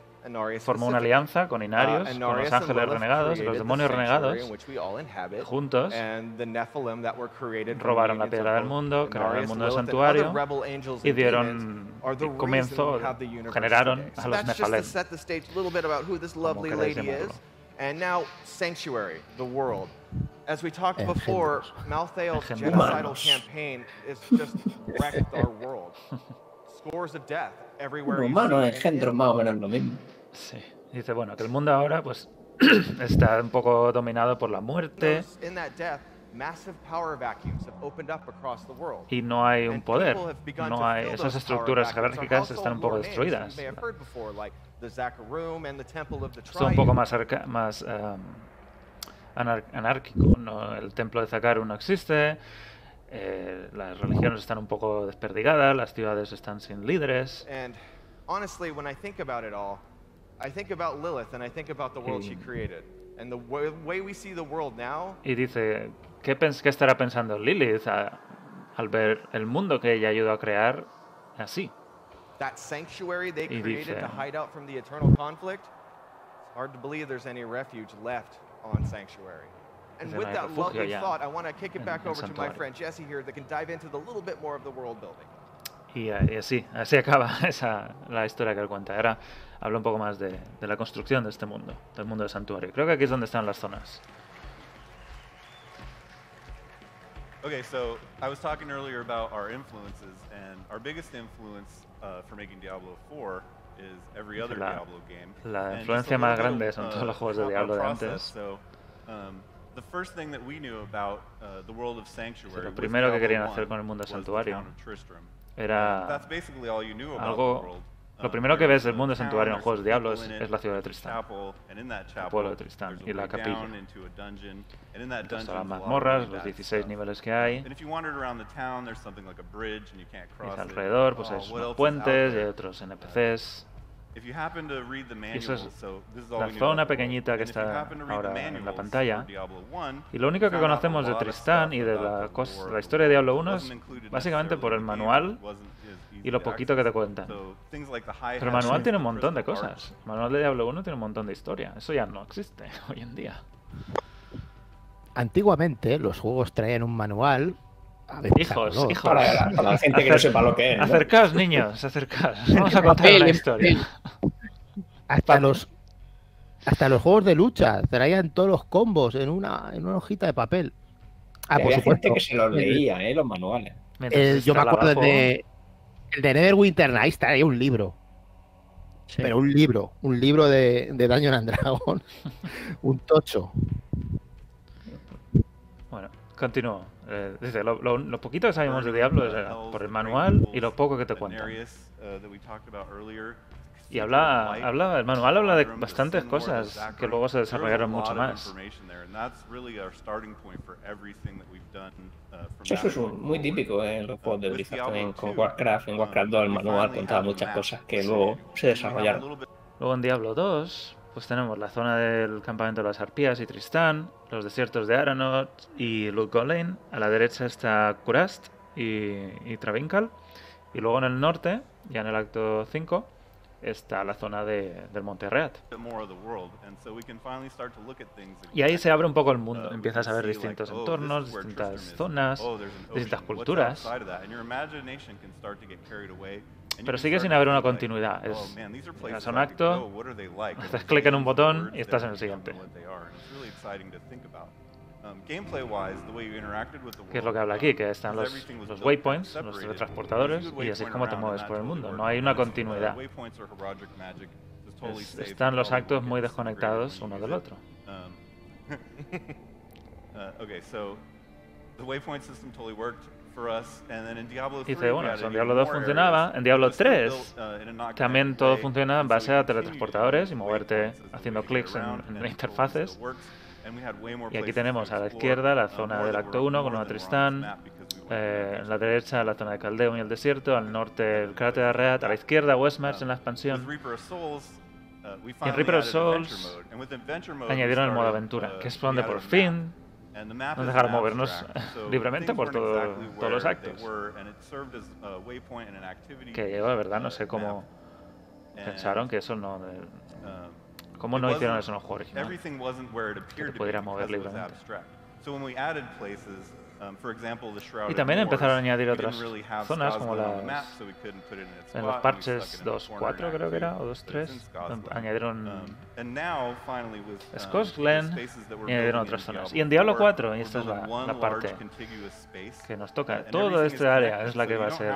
Formó una alianza con Inarius, Uh, con Anarius los ángeles renegados y los demonios renegados. in which we all inhabit, juntos and the Nephilim that were created from robaron la piedra del mundo, crearon el mundo del santuario y dieron y universe generaron a los Nephalem. llamarlo. And now, Sanctuary, the world. As we talked Engendros. before, Malthael's genocidal campaign is just wrecked our world. <laughs> Scores of death everywhere. you Humano, engendro, in- más o menos lo mismo. Sí. Dice, bueno, que el mundo ahora pues <clears throat> está un poco dominado por la muerte those- In that death, massive power vacuums have opened up across the world. y no hay un poder. No hay esas estructuras jerárquicas están un poco destruidas. You may have heard before, like the Zakharum and the Temple of the Es un poco más, arca- más em, anar- anárquico. ¿no? El templo de Zakaru no existe, eh, las religiones están un poco desperdigadas, las ciudades están sin líderes. And honestly, when I think about it all, I think about Lilith and I think about the world she Y- created. And the way, way we see the world now, Y dice, ¿qué, pens- qué estará pensando Lilith a- al ver el mundo que ella ayudó a crear así? that sanctuary they Y created to hide out from the eternal conflict, it's hard to believe there's any refuge left on Sanctuary. And Dice, with "No hay that refugio lovely thought, I want to kick it back en over to my Santuario." friend Jesse here that can dive into the little bit more of the world building. Y, eh, y así, así acaba <laughs> esa, la historia que él cuenta. Ahora habla un poco más de, de la construcción de este mundo, del mundo del santuario. Creo que aquí es donde están las zonas. Okay, so I was talking earlier about our influences, and our biggest influence uh, for making Diablo 4 is every other La- Diablo game. la influencia más grande son todos uh, los juegos de Diablo de antes. So, um, the first thing that we knew about uh, the world of Sanctuary lo primero que querían 1 hacer con el mundo santuario era algo-. Lo Um, primero que ves del mundo santuario en there's juegos de Diablo es, es la ciudad de Tristán. chapel, pueblo de Tristán y la capilla. Entonces, las mazmorras, los bad 16 stuff. niveles que hay. Y alrededor pues Oh, hay unos puentes y hay otros NPCs. If you happen to read the Y eso es la zona pequeñita que está ahora en la pantalla. for Diablo 1, Y lo único que conocemos de Tristán y de about la, la historia de Diablo world 1 wasn't es básicamente por el manual y lo to poquito que te cuentan. So, things like the high Pero el manual tiene un the montón de cosas. El manual de Diablo 1 tiene un montón de historia. Eso ya no existe <laughs> hoy en día. Antiguamente los juegos traían un manual. Hijos, hijos. Para, la- para la gente que no sepa lo que es. ¿no? Acercaos, niños, acercaos. <laughs> Vamos a contar en historia. Hasta los hasta los juegos de lucha traían todos los combos en una en una hojita de papel. Ah, por había supuesto. gente que se los leía, ¿eh? Los manuales. El- yo me acuerdo de el de Neverwinter Nights traía un libro. Pero un libro, un libro de, de Dungeon and Dragon. <laughs> un tocho. Bueno, continúo. Eh, dice, lo, lo- lo poquito que sabemos de Diablo es eh, por el manual y lo poco que te cuentan. Y habla, habla, el manual habla de bastantes cosas que luego se desarrollaron mucho más. Eso es un- muy típico en los juegos de Blizzard también con Warcraft. En Warcraft 2 el manual contaba muchas cosas que luego se desarrollaron. Luego en Diablo 2, pues tenemos la zona del campamento de las arpías y Tristán, los desiertos de Aranot y Lutgolin. A la derecha está Kurast y, y Travinkal. Y luego en el norte, ya en el acto 5, está la zona de- del Monte Reat. Y ahí se abre un poco el mundo. Empiezas a ver distintos entornos, distintas zonas, distintas culturas. Pero sigue sin haber una continuidad. Es, llegas a un acto, haces <laughs> clic en un botón y estás en el siguiente. Que es lo que habla aquí, que están los, los waypoints, los teletransportadores, y así es como te mueves por el mundo. No hay una continuidad. Es- están los actos muy desconectados uno del otro. <laughs> Dice, bueno, eso en Diablo 2 funcionaba, en Diablo 3 también todo funciona en base a teletransportadores y moverte haciendo clics en, en <laughs> interfaces. Y aquí tenemos a la izquierda la zona del acto 1 con una Tristán, eh, en la derecha la zona de Caldeum y el desierto, al norte el cráter de Arreat, a la izquierda Westmarch en la expansión. Y en Reaper of Souls añadieron el modo aventura, que es donde por fin nos dejaron movernos <laughs> libremente por todo- todos los actos. Que yo de verdad no sé cómo pensaron que eso no... ¿Cómo no hicieron eso en el juego original? Everything wasn't where it appeared te to be pudiera mover libremente. Um, Y también empezaron a añadir otras zonas como las en los parches stuck it in the corner 2.4 in creo que era o two, but it's in 2.3 Scotland. añadieron Um, um, that we're y añadieron otras zonas. Y en Diablo 4, 4, y esta es la, la parte que nos toca, is este área es la que va a ser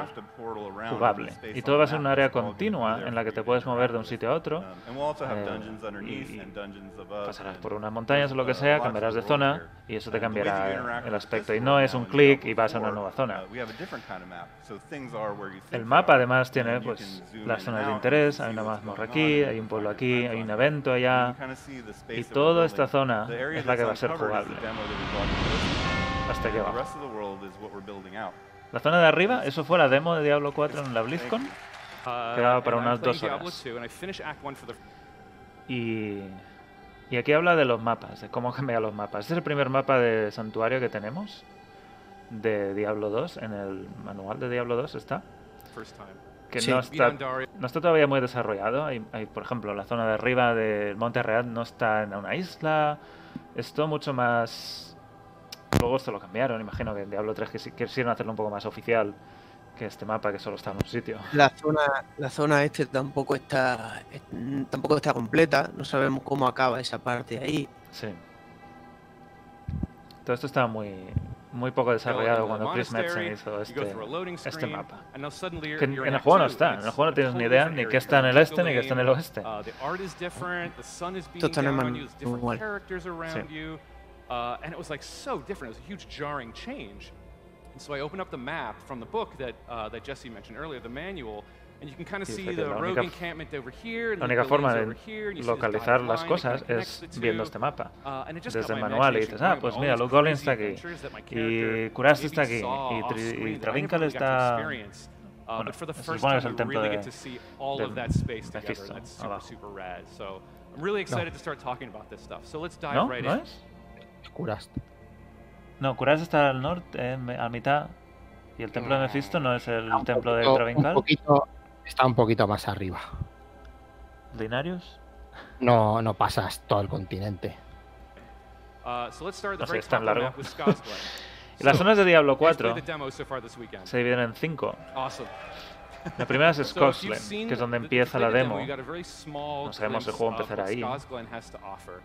jugable. Y todo va a ser map, un área continua en la que te puedes mover de un sitio a otro. eh, y pasarás por unas montañas o lo que sea, cambiarás de zona y eso te cambiará el aspecto. Y no world es un clic y vas a una 4, nueva zona. El mapa además tiene pues las zonas de interés, hay una mazmorra aquí, hay un pueblo aquí, hay un evento allá y toda esta zona es la que va a ser jugable. Hasta aquí The abajo. rest of the world is what we're building out. La zona de arriba, eso fue la demo de Diablo 4 en la BlizzCon. Uh, Quedaba para and I'm unas dos horas. 2, and I finished Act 1 for the Y, y aquí habla de los mapas, de cómo cambiar los mapas. Este es el primer mapa de santuario que tenemos de Diablo 2. En el manual de Diablo 2 está. first time. Que Sí. no, está, no está todavía muy desarrollado. Hay, hay, por ejemplo, la zona de arriba del Monte Real no está en una isla. Es todo mucho más. Luego esto lo cambiaron. Imagino que en Diablo 3 quisi- quisieron hacerlo un poco más oficial que este mapa que solo está en un sitio. La zona, la zona este tampoco está, es- tampoco está completa. No sabemos cómo acaba esa parte ahí. Sí. Todo esto estaba muy, muy poco desarrollado cuando Chris Metzen hizo este, este mapa. Que en, el juego no 2, está. En el juego no tienes ni idea ni qué está en el este ni qué está en el oeste. uh, manual. characters around Sí. uh, and it was like so different. It was a huge jarring change. And so I opened up the map from the book that uh, that Jesse mentioned earlier, the manual, and you can kind of Sí, see dice que the la rogue única- encampment over here, and La the única forma de localizar las cosas es viendo este mapa. Uh, and it just Desde el manual y dices, ah, going pues mira, Luke crazy está aquí. adventures that my Y character Kurast maybe está aquí. Y, Tri- Travinkal está. experience. Uh, Bueno, but for the se first supone que time, es el templo really de, get to see all del of that space together. Mephisto, That's super, abajo. super rad. So I'm really excited to start talking about this stuff. So let's dive ¿No? right ¿No in. es? Curast. No, Kurast está al norte, eh, me- a mitad. Y el templo de Mephisto no es el templo de Un Travinkal. poquito, está un poquito más arriba. ¿Linarius? No, no pasas todo el continente. Uh, so let's start the No sé, es tan largo. <laughs> las So, zonas de Diablo here's played 4 the demo so far this weekend. se dividen en cinco. Awesome. La primera es <laughs> Scotland, que es donde empieza la demo, No sabemos si el juego empezará ahí.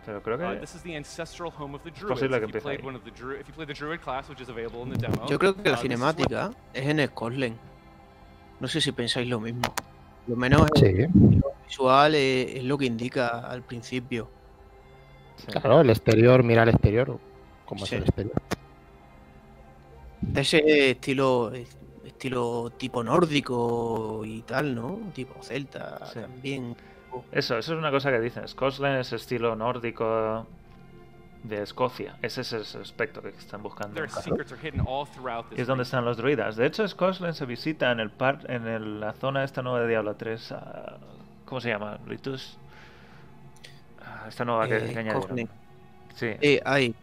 Pero creo que Uh, this is the ancestral home of the es posible que empiece ahí. one of the dru- if you play the druid class, which is available in the demo. Yo creo que la uh, cinemática es en Scotland. No sé si pensáis lo mismo. Lo menos Sí. el visual es, es lo que indica al principio. Claro, el exterior, mira el exterior. Como Sí. es el exterior. De ese estilo estilo tipo nórdico y tal, ¿no? Tipo celta Sí. también. Eso, eso es una cosa que dicen. Scotland es estilo nórdico de Escocia. Ese es el aspecto que están buscando. Es donde están los druidas. De hecho, Scotland se visita en el par en el- la zona esta nueva de Diablo 3. ah, ¿Cómo se llama? Ritus. Ah, esta nueva que, Eh, que añadieron. Scotland. Sí, Eh, hay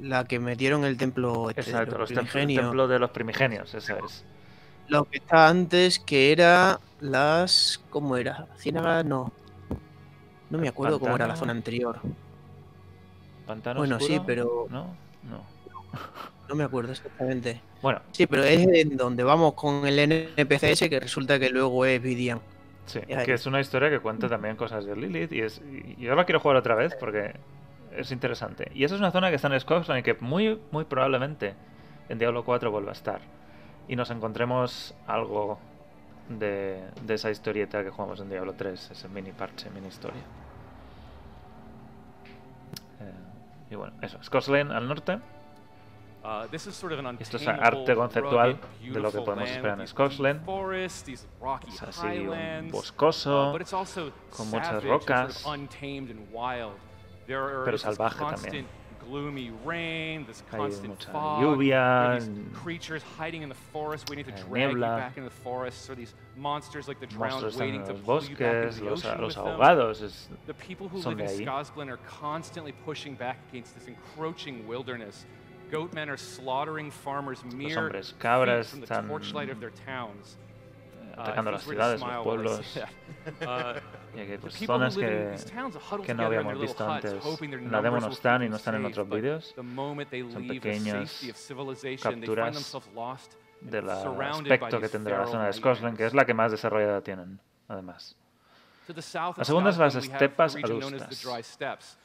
la que metieron el templo este, exacto. los Los templos, el templo de los primigenios, eso es. Lo que está antes, que era las. ¿Cómo era? Ciénaga, no. No me acuerdo cómo era la zona anterior. ¿Pantano Bueno, sí, pero No, no. <laughs> no me acuerdo exactamente. Bueno, Sí, pero es en donde vamos con el NPC ese que resulta que luego es Vidian. sí. Es. Que es una historia que cuenta también cosas de Lilith. Y, es, y yo la quiero jugar otra vez porque es interesante. Y esa es una zona que está en Scotland y que muy, muy probablemente en Diablo 4 vuelva a estar. Y nos encontremos algo de, de esa historieta que jugamos en Diablo 3, ese mini parche, mini historia. Y bueno, eso, Scotland al norte. Uh, this is sort of an Esto es arte conceptual rugged, de lo que podemos esperar en Scotland. Es así un boscoso, uh, con muchas sort of rocas, pero salvaje también. Gloomy rain, this constant fog, lluvia, there these creatures hiding in the forest waiting to hay drag you back into the forest, or these monsters like the drowned monstruos están waiting en to los pull you back into the los, ocean los with them. The people who live in ahí. Scosglen are constantly pushing back against this encroaching wilderness. Goatmen are slaughtering farmers mere hombres feet cabras from the están torchlight of their towns. Eh, uh, atacando it las feels ciudades, los smile while pueblos. <laughs> Y pues, in que, que no habíamos visto antes. la demo no están y no están en otros vídeos. Son pequeñas capturas del aspecto que tendrá la zona de. Scotland, que es la que más desarrollada tienen, además. La segunda es las estepas adustas.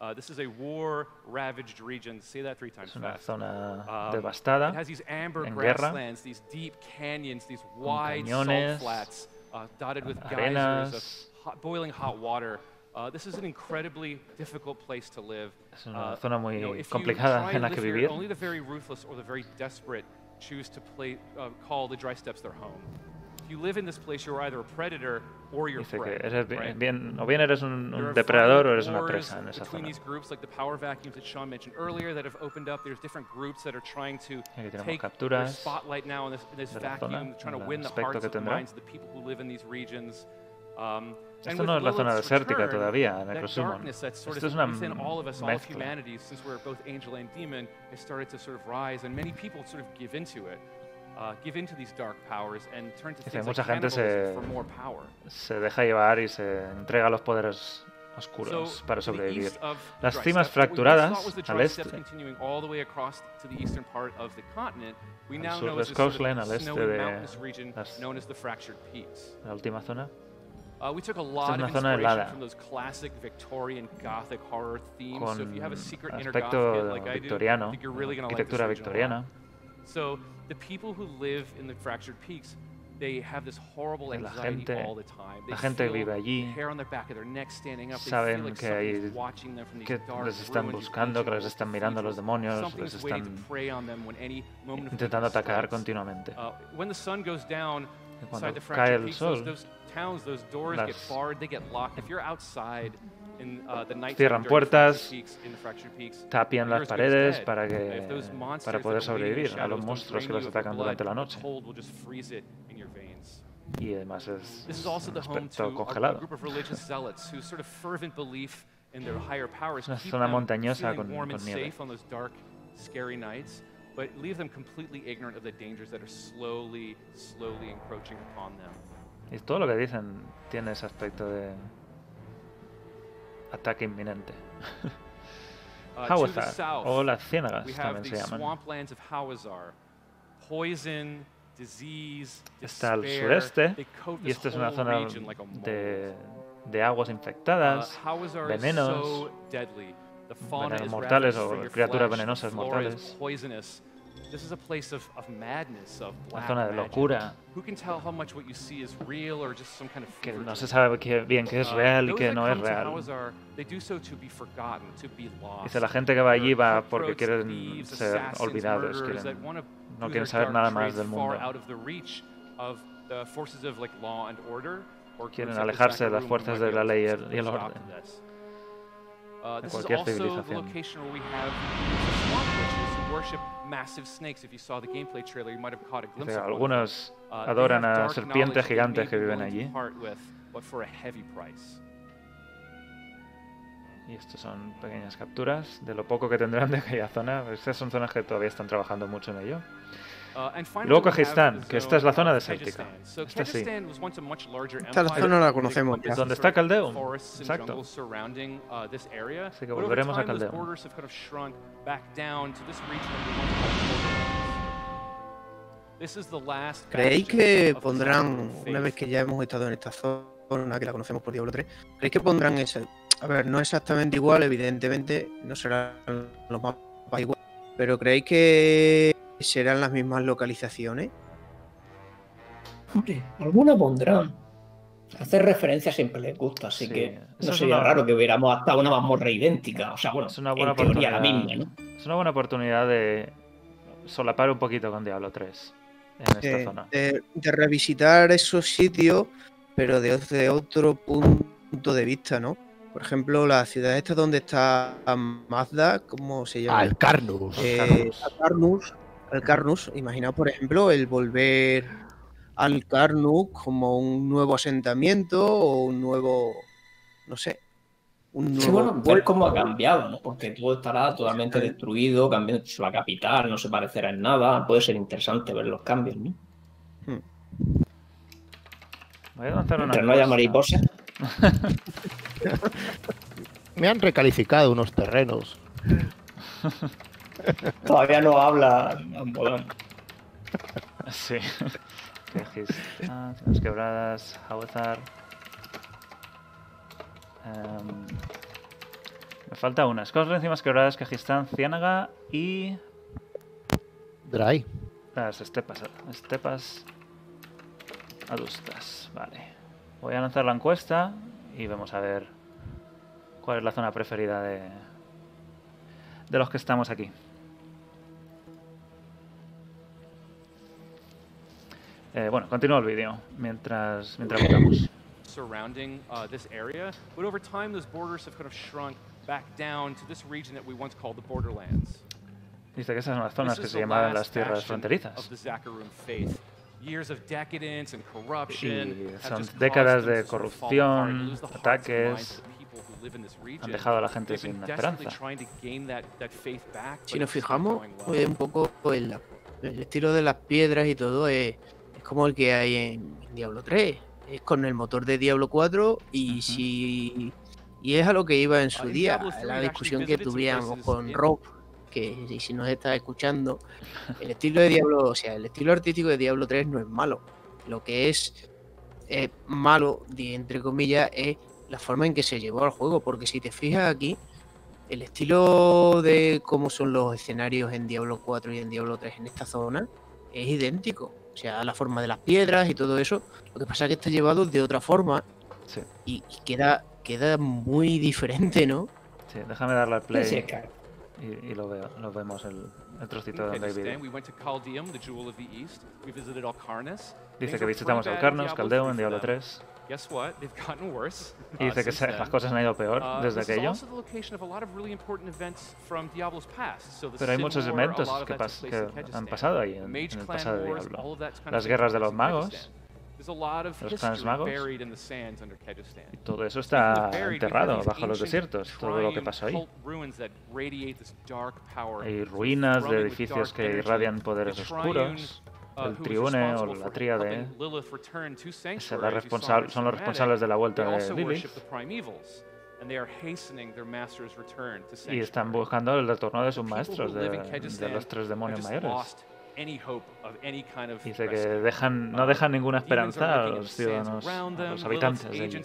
Uh, this is a war-ravaged region. Say that three times Es una fast. zona Um, devastada, It has these amber en guerra, grasslands, these deep canyons, these wide cañones, salt flats uh, dotted with geysers arenas. of hot, boiling hot water. Uh, this is an incredibly difficult place to live. Es una Uh, zona muy you know, complicada en la que here, vivir. Only the very ruthless or the very desperate choose to play, uh, call the dry steps their home. If you live in this place, you're either a predator or you're Dice prey. que eres right? bien, o bien eres un, un depredador o eres una presa en esa between zona. these groups, like the power vacuums that Sean mentioned earlier, that have opened up. There's different groups that are trying to take capturas spotlight now in this, in this la zona, vacuum, trying to win the hearts and minds of the people who live in these regions. Um, Esto no es la zona desértica todavía, Necrosumon. Esto es una mezcla. Uh, Dice, mucha gente se, se deja llevar y se entrega a los poderes oscuros para sobrevivir. Las cimas fracturadas al este, Al sur de Scotland, al este de las- la última zona. Esta lot es una of zona inspiration helada, from those classic Victorian Gothic horror themes. con so if you have a secret inner aspecto Gothic kid like I do, I victoriano, think you're really going to like this arquitectura a victoriana. So the people who live in the Fractured Peaks, they have this horrible La anxiety gente- all the time. They la gente vive allí, hair on the back of their neck standing up. Saben like que hay- watching them from these que dark, les están buscando, que les están mirando los demonios, les están to prey on them when any moment of intentando atacar continuamente. Uh, when the sun goes down cuando inside the cae fractured el sol, towns, those doors las- get barred, they get locked. If you're outside in uh, the night Cierran puertas, peaks, in the fractured peaks, tapian las paredes para que those monsters para poder sobrevivir a los monstruos que los atacan durante la noche. cold will just freeze it in your veins. Y además es This is also un the home to aspecto a, a congelado. group of religious <laughs> zealots whose sort of fervent belief in their higher powers una keep zona them montañosa con- warm and con nieve. safe on those dark, scary nights, but leave them completely ignorant of the dangers that are slowly, slowly encroaching upon them. Y todo lo que dicen tiene ese aspecto de ataque inminente. <laughs> Uh, Hawazar, south, o las ciénagas también se llaman. swamplands of Hawazar. Poison, disease, Está al sureste y esta es una zona de, de aguas Uh, infectadas, Hawazar venenos, venenos mortales o criaturas venenosas mortales. This is a place of, of madness, of Una black zona de locura. Who can tell how much what you see is real or just some kind of que no se sabe qué- bien qué es Uh, real y qué no es real. Dice la gente que va allí va porque quieren ser olvidados, quieren- no quieren saber nada más del mundo. Quieren alejarse de las fuerzas de la ley y el- orden. de cualquier civilización. Algunos Uh, adoran a serpientes gigantes que viven allí. Y estas son pequeñas capturas de lo poco que tendrán de aquella zona. Estas son zonas que todavía están trabajando mucho en ello. Uh, Y luego Kajistán, que esta es la zona desértica. Esta sí. Esta zona la conocemos ya. ¿Dónde sort está Caldeum? Exacto. uh. Así que volveremos a Caldeum. ¿Creéis que pondrán, una vez que ya hemos estado en esta zona, que la conocemos por Diablo 3, ¿creéis que pondrán ese? A ver, no exactamente igual, evidentemente, no serán los mapas igual, pero ¿creéis que serán las mismas localizaciones? Hombre, alguna pondrán. Hacer referencia siempre les gusta, así Sí, que eso no sería una- raro que viéramos hasta una mazmorra idéntica. O sea, bueno, Es una buena en teoría la oportunidad. misma, ¿no? Es una buena oportunidad de solapar un poquito con Diablo 3 en esta de, zona. de- de revisitar esos sitios, pero desde otro punto de vista, ¿no? Por ejemplo, la ciudad esta donde está Mazda, ¿cómo se llama? Alcarnus. Eh, Alcarnus. Alcarnus, Alcarnus. Imaginaos, por ejemplo, el volver al Carnus como un nuevo asentamiento o un nuevo, no sé, un nuevo Sí, bueno, ver cómo ha cambiado, ¿no? Porque todo estará totalmente destruido, cambiando la capital, no se parecerá en nada. Puede ser interesante ver los cambios, ¿no? Voy a lanzar una Mientras no haya mariposa. <laughs> Me han recalificado unos terrenos. <laughs> <laughs> Todavía no habla. Sí. Cimas quebradas, Hawthar. Em, me falta una. Scotland, Cimas quebradas, Kegistán, Ciénaga y Dry. las estepas. Estepas adustas. Vale. Voy a lanzar la encuesta y vamos a ver cuál es la zona preferida de, de los que estamos aquí. Eh, bueno, continúo el vídeo mientras, mientras votamos. surrounding uh, this area, but over time those borders have kind of shrunk back down to this region that we once called the borderlands. Dice que esas son las zonas que se llamaban las tierras fronterizas. Of the Zakarum faith. Years of decadence and corruption Y son décadas de corrupción, ataques. Of the people who live in this region. Han dejado a la gente sin esperanza. Si nos fijamos, pues un poco el, la- el estilo de las piedras y todo es, es como el que hay en Diablo 3. Es con el motor de Diablo 4 y si y es a lo que iba en su día, Diablo 3 la discusión que places con Rob, que si- nos está escuchando, el estilo de Diablo, o sea, el estilo artístico de Diablo 3 no es malo. Lo que es malo, entre comillas, es la forma en que se llevó al juego, porque si te fijas aquí, el estilo de cómo son los escenarios en Diablo 4 y en Diablo 3 en esta zona es idéntico. O sea, la forma de las piedras y todo eso. Lo que pasa es que está llevado de otra forma Sí, y, y queda, queda muy diferente, ¿no? sí, déjame darle al play Sí, que- y, y lo, veo, lo vemos el, el trocito In donde hay Kyrgyzstan, vídeo. we went to Chaldeum, the jewel of the east. We visited Alcarnas. Dice que visitamos pretty al bad in Carnos, Diablo Caldeo 3 en Diablo them. 3. Worse. <laughs> Y uh, dice que se- las cosas han ido peor Uh, desde aquello. Pero hay muchos eventos que, que han pasado ahí en, en el pasado de Diablo. Las guerras de los magos Kyrgyzstan. There's a lot of Los clanes magos. buried in the sands under Kyrgyzstan. y todo eso está enterrado bajo los desiertos, todo lo que pasó ahí. Hay ruinas de edificios que irradian poderes oscuros. El triune o la tríade son los responsables de la vuelta de Lilith. Y están buscando el retorno de sus maestros, de, de los tres demonios mayores. Dice que dejan, no Uh, dejan ninguna esperanza a los ciudadanos, a los habitantes de allí.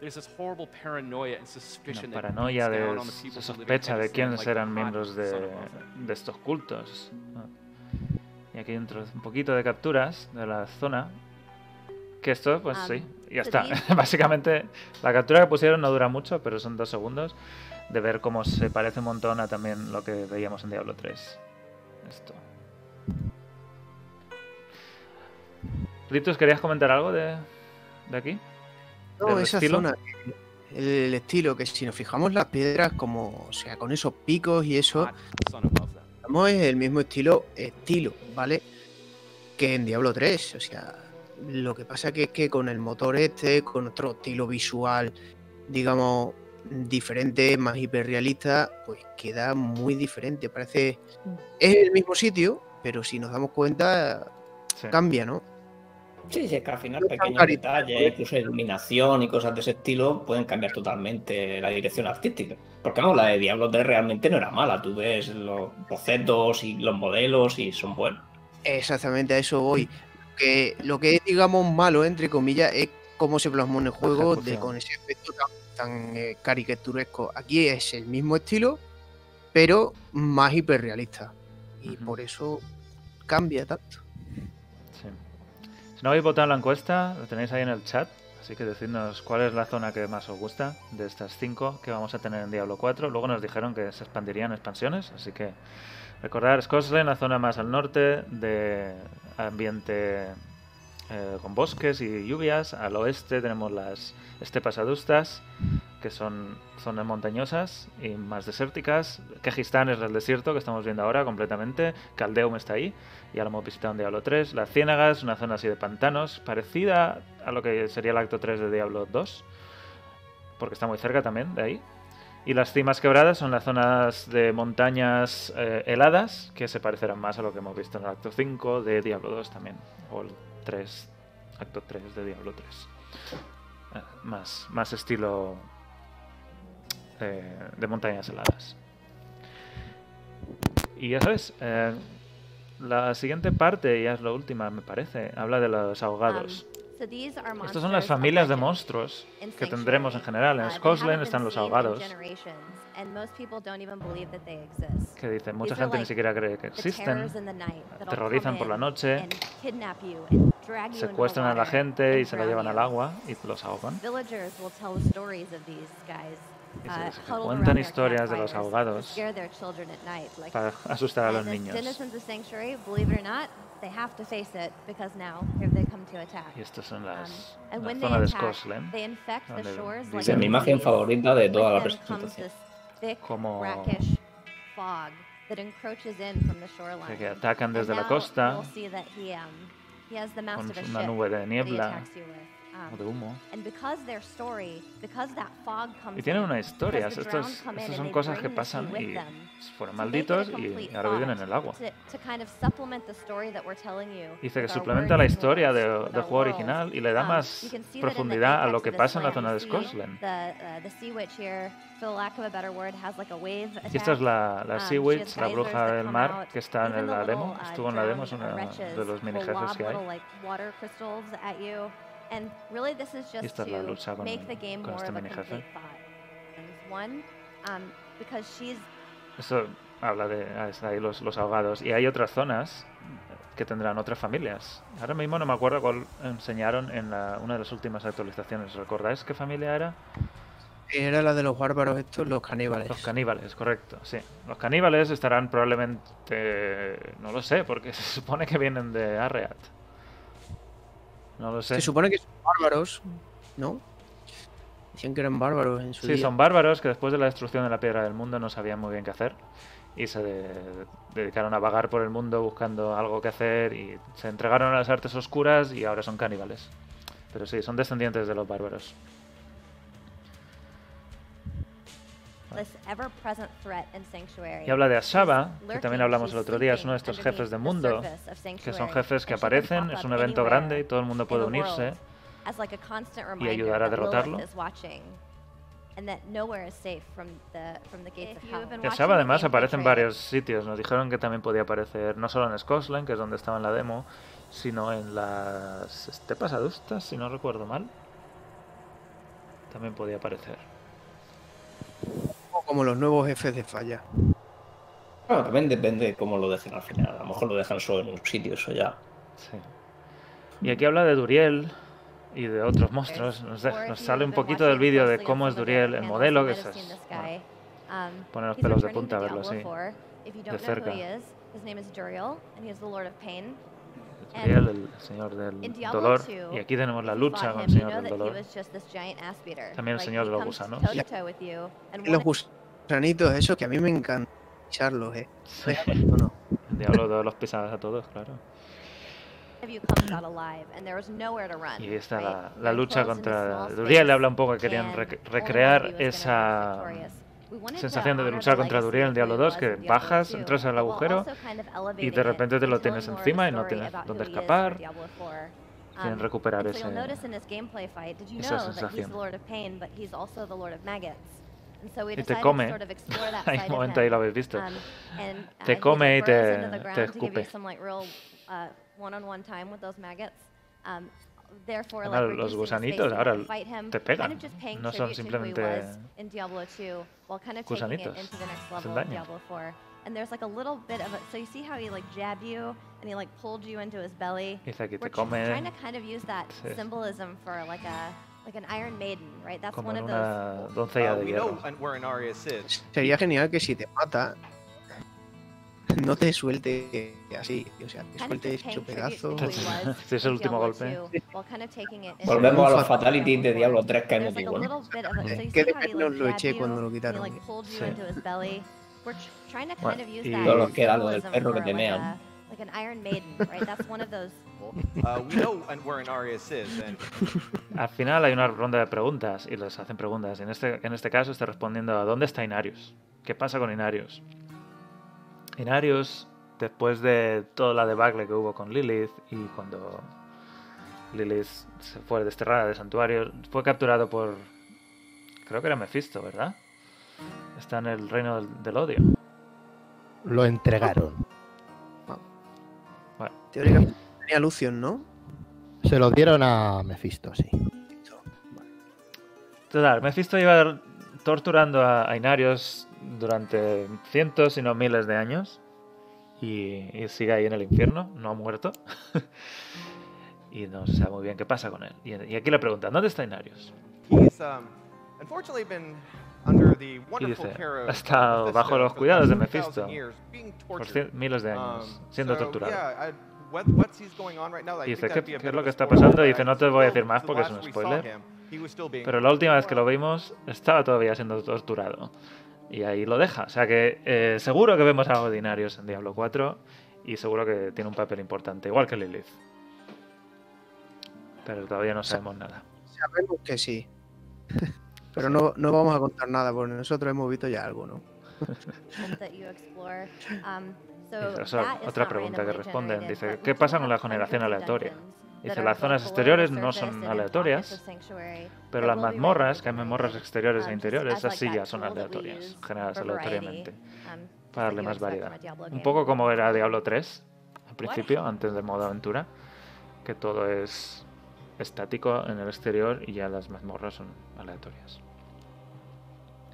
Una suspicion that paranoia de, se sospecha de quiénes eran miembros de, de estos cultos. Ah. Y aquí hay un, poquito de capturas de la zona. Que esto, pues sí, ya so está. <laughs> Básicamente, la captura que pusieron no dura mucho, pero son dos segundos de ver cómo se parece un montón a también lo que veíamos en Diablo 3. Esto. Ritus, ¿querías comentar algo de, de aquí? No, ¿Del esa estilo? zona, el, el estilo, que si nos fijamos las piedras, como, o sea, con esos picos y eso, them. estamos en el mismo estilo, estilo, ¿vale? Que en Diablo 3, o sea, lo que pasa que es que con el motor este, con otro estilo visual, digamos, diferente, más hiperrealista, pues queda muy diferente. Parece, es el mismo sitio, pero si nos damos cuenta, Sí. cambia, ¿no? Sí, sí, es que al final pequeños detalles, incluso iluminación y cosas de ese estilo pueden cambiar totalmente la dirección artística. Porque no, la de Diablo 3 realmente no era mala. Tú ves los bocetos y los modelos y son buenos. Exactamente a eso voy. Que lo que es, digamos, malo, entre comillas, es cómo se plasmó en el juego de, con ese aspecto tan, tan, eh, caricaturesco. Aquí es el mismo estilo, pero más hiperrealista. Y por eso cambia tanto. Si no habéis votado la encuesta, lo tenéis ahí en el chat. Así que decidnos cuál es la zona que más os gusta de estas cinco que vamos a tener en Diablo 4. Luego nos dijeron que se expandirían expansiones, así que recordar Scotland, la zona más al norte de ambiente eh, con bosques y lluvias. Al oeste tenemos las estepas adustas, que son zonas montañosas y más desérticas. Kegistán es el desierto que estamos viendo ahora completamente. Caldeum está ahí, ya lo hemos visitado en Diablo 3. Las Ciénagas, una zona así de pantanos, parecida a lo que sería el acto 3 de Diablo 2, porque está muy cerca también de ahí. Y las cimas quebradas son las zonas de montañas eh, heladas, que se parecerán más a lo que hemos visto en el acto 5 de Diablo 2 también, o el 3, acto 3 de Diablo 3. Eh, más, más estilo eh, de montañas heladas. Y ya sabes, eh, la siguiente parte, ya es la última me parece, habla de los ahogados. Are Estas son las familias de monstruos que tendremos en general. En Uh, Scotland están los ahogados, que dicen, mucha gente ni siquiera cree que existen. come por la noche, secuestran a la gente y se la llevan al agua y los ahogan. Uh, se- cuentan historias de los. Like, para asustar a los niños. denizens of Sanctuary, believe it or not, they have to face it because now here they come to attack. Y estas son las And la when zona they de Scotland. like mi imagen favorita de toda la presentación. this thick, Como- brackish fog that encroaches in from the shoreline. que atacan desde la costa um, con una nube de niebla attacks you with. Um, o de humo. Y tienen una historia. estas son cosas que pasan y fueron malditos y ahora viven en el agua. Dice que suplementa la historia de- del juego original y le da Um, más profundidad a lo que pasa en la zona de Scotland. Uh, Y esta es la, la Um, Sea Witch, la bruja del mar, que está en la demo. uh, Estuvo en la demo, es uno de los mini jefes que hay. Esta es la to lucha con, make the game con more este of a mini jefe. complete thought. One, because she's Esto habla de ah, está ahí los, los ahogados. Y hay otras zonas que tendrán otras familias. Ahora mismo no me acuerdo cuál enseñaron en la- una de las últimas actualizaciones. ¿Recordáis qué familia era? Era la de los bárbaros estos, los caníbales. Los caníbales, correcto, sí. Los caníbales estarán probablemente, no lo sé, porque <laughs> se supone que vienen de Arreat. No lo sé. Se supone que son bárbaros, ¿no? Decían que eran bárbaros en su Sí, día. son bárbaros que después de la destrucción de la piedra del mundo no sabían muy bien qué hacer y se de- dedicaron a vagar por el mundo buscando algo que hacer y se entregaron a las artes oscuras y ahora son caníbales. Pero sí, son descendientes de los bárbaros. Y habla de Ashaba, que también hablamos el otro día, es uno de estos jefes de mundo, que son Sanctuary, jefes que aparecen, es un evento grande y todo el mundo puede unirse. y ayudar a derrotarlo. Que Ashaba además aparece en varios sitios. Nos dijeron que también podía aparecer no solo en Scotland, que es donde estaba en la demo, sino en las estepas adustas, si no recuerdo mal. También podía aparecer. Como los nuevos jefes de falla. Bueno, también depende de cómo lo dejen al final. A lo mejor lo dejan solo en un sitio, eso ya. Sí. Y aquí habla de Duriel y de otros monstruos. Nos, de- nos you sale un poquito del vídeo de cómo es Duriel, el modelo, que es, bueno. Um, pone los he's pelos de punta to verlo así, 4. If you de don't know who cerca. he is, his name is Duriel, and he is the Lord of Pain. Duriel, el señor del dolor. 2, Y aquí tenemos la lucha con el señor del dolor. También el señor de los gusanos. Y los one gusanitos, esos que a mí me encanta pisarlos, eh. El diablo de los pisadas a todos, claro. Y está la, la lucha contra Duriel. Le habla un poco que querían rec- recrear esa to sensación de luchar the contra Duriel en of Diablo who he 2, was que bajas, 2, entras al agujero y de repente te lo tienes encima y no tienes dónde escapar. for Diablo 4. Quieren Um, recuperar ese- esa sensación. Y te come. <laughs> Hay un momento ahí lo habéis visto. Um, uh, te come y te, te escupe. Ahora, los gusanitos ahora te pegan. No son simplemente gusanitos. Hacen daño. and there's like a little bit of a so you see how he like jabbed you and he like pulled you into his belly. He's like, it's a comment. trying to kind of use that symbolism for like a like an Iron Maiden, right? That's Como one en of una those. doncella de we hierro. Sería genial que si te mata, no te suelte así. O sea, te suelte tribute pedazo. Si <laughs> es el último golpe. 2 while kind of taking it into Volvemos a los fatalities de Diablo 3 que emotivo, little ¿no? Que de lo eché cuando lo quitaron. Sí. Bueno, y- Solo queda lo del perro que for te like mean. a, Like an Iron Maiden, right? That's one of those. Uh, we know and where an Arius is, and <laughs> Al final hay una ronda de preguntas y les hacen preguntas. Y en este, en este caso está respondiendo a ¿dónde está Inarius? ¿Qué pasa con Inarius? Inarius, después de toda la debacle que hubo con Lilith y cuando Lilith se fue desterrada del santuario, fue capturado por... Creo que era Mephisto, ¿verdad? Está en el reino del, del odio. Lo entregaron. Bueno, Teóricamente tenía Lucion, ¿no? Se lo dieron a Mephisto, sí. Total, Mephisto iba torturando a, a Inarius durante cientos, si no miles de años. Y, y sigue ahí en el infierno, no ha muerto. <laughs> y no se sabe muy bien qué pasa con él. Y, y aquí le preguntan, ¿dónde está Inarius? he's um, Y dice, ha estado bajo los cuidados de 2,000 Mephisto por miles de años, Um, siendo torturado. Dice, ¿qué, qué es lo que está pasando? dice, no te voy a decir más porque es un spoiler. Pero la última vez que lo vimos, estaba todavía siendo torturado. Y ahí lo deja. O sea que eh, seguro que vemos algo de Inarius en Diablo 4 y seguro que tiene un papel importante, igual que Lilith. Pero todavía no sabemos nada. Sabemos que sí. <laughs> Pero no, no vamos a contar nada, porque nosotros hemos visto ya algo, ¿no? Um, o sea, otra pregunta que responden. Dice, ¿qué pasa con la generación aleatoria? Dice, are las zonas exteriores no son aleatorias, pero las mazmorras, que hay mazmorras exteriores um, e just interiores, as esas sí ya son aleatorias, generadas aleatoriamente, um, para like darle más variedad. Un poco como era Diablo 3 al principio, antes del modo aventura, que todo es estático en el exterior y ya las mazmorras son aleatorias.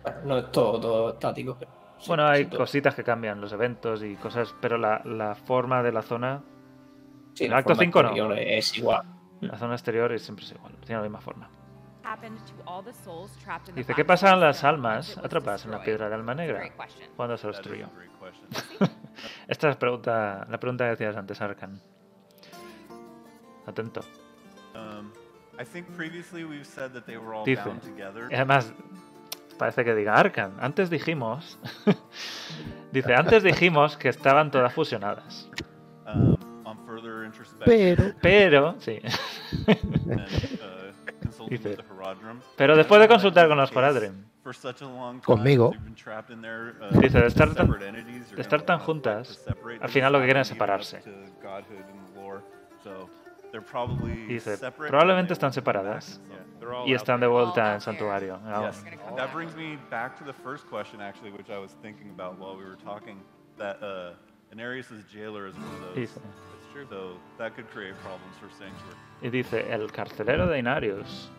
Bueno, no es todo, todo estático. Sí, Bueno, hay cositas que cambian, los eventos y cosas, pero la, la forma de la zona. Sí, en la acto forma 5 no. Es igual. La zona exterior es siempre es igual, tiene la misma forma. Dice, ¿qué pasan las almas atrapadas en la destroyed?" piedra del alma negra? ¿Cuándo se destruyó? <laughs> Esta es pregunta, la pregunta que decías antes, Arkan. Atento. Um, Dice. Y además, parece que diga Arkan. Antes dijimos. <laughs> dice, antes dijimos que estaban todas fusionadas. Um, Pero, Pero, sí. and uh, Dice, with the Horadrim, pero después de consultar con los Horadrim, Conmigo. uh, Dice, de estar tan- de estar tan juntas, al final lo que quieren es separarse. Dice, probablemente están separadas y están de vuelta en out el santuario. Yes, that brings me back to the first question, actually, which I was thinking about while we were talking. That uh, Anarius' jailer is one of those. Dice. So that could create problems for Sanctuary. y dice, el carcelero de Inarius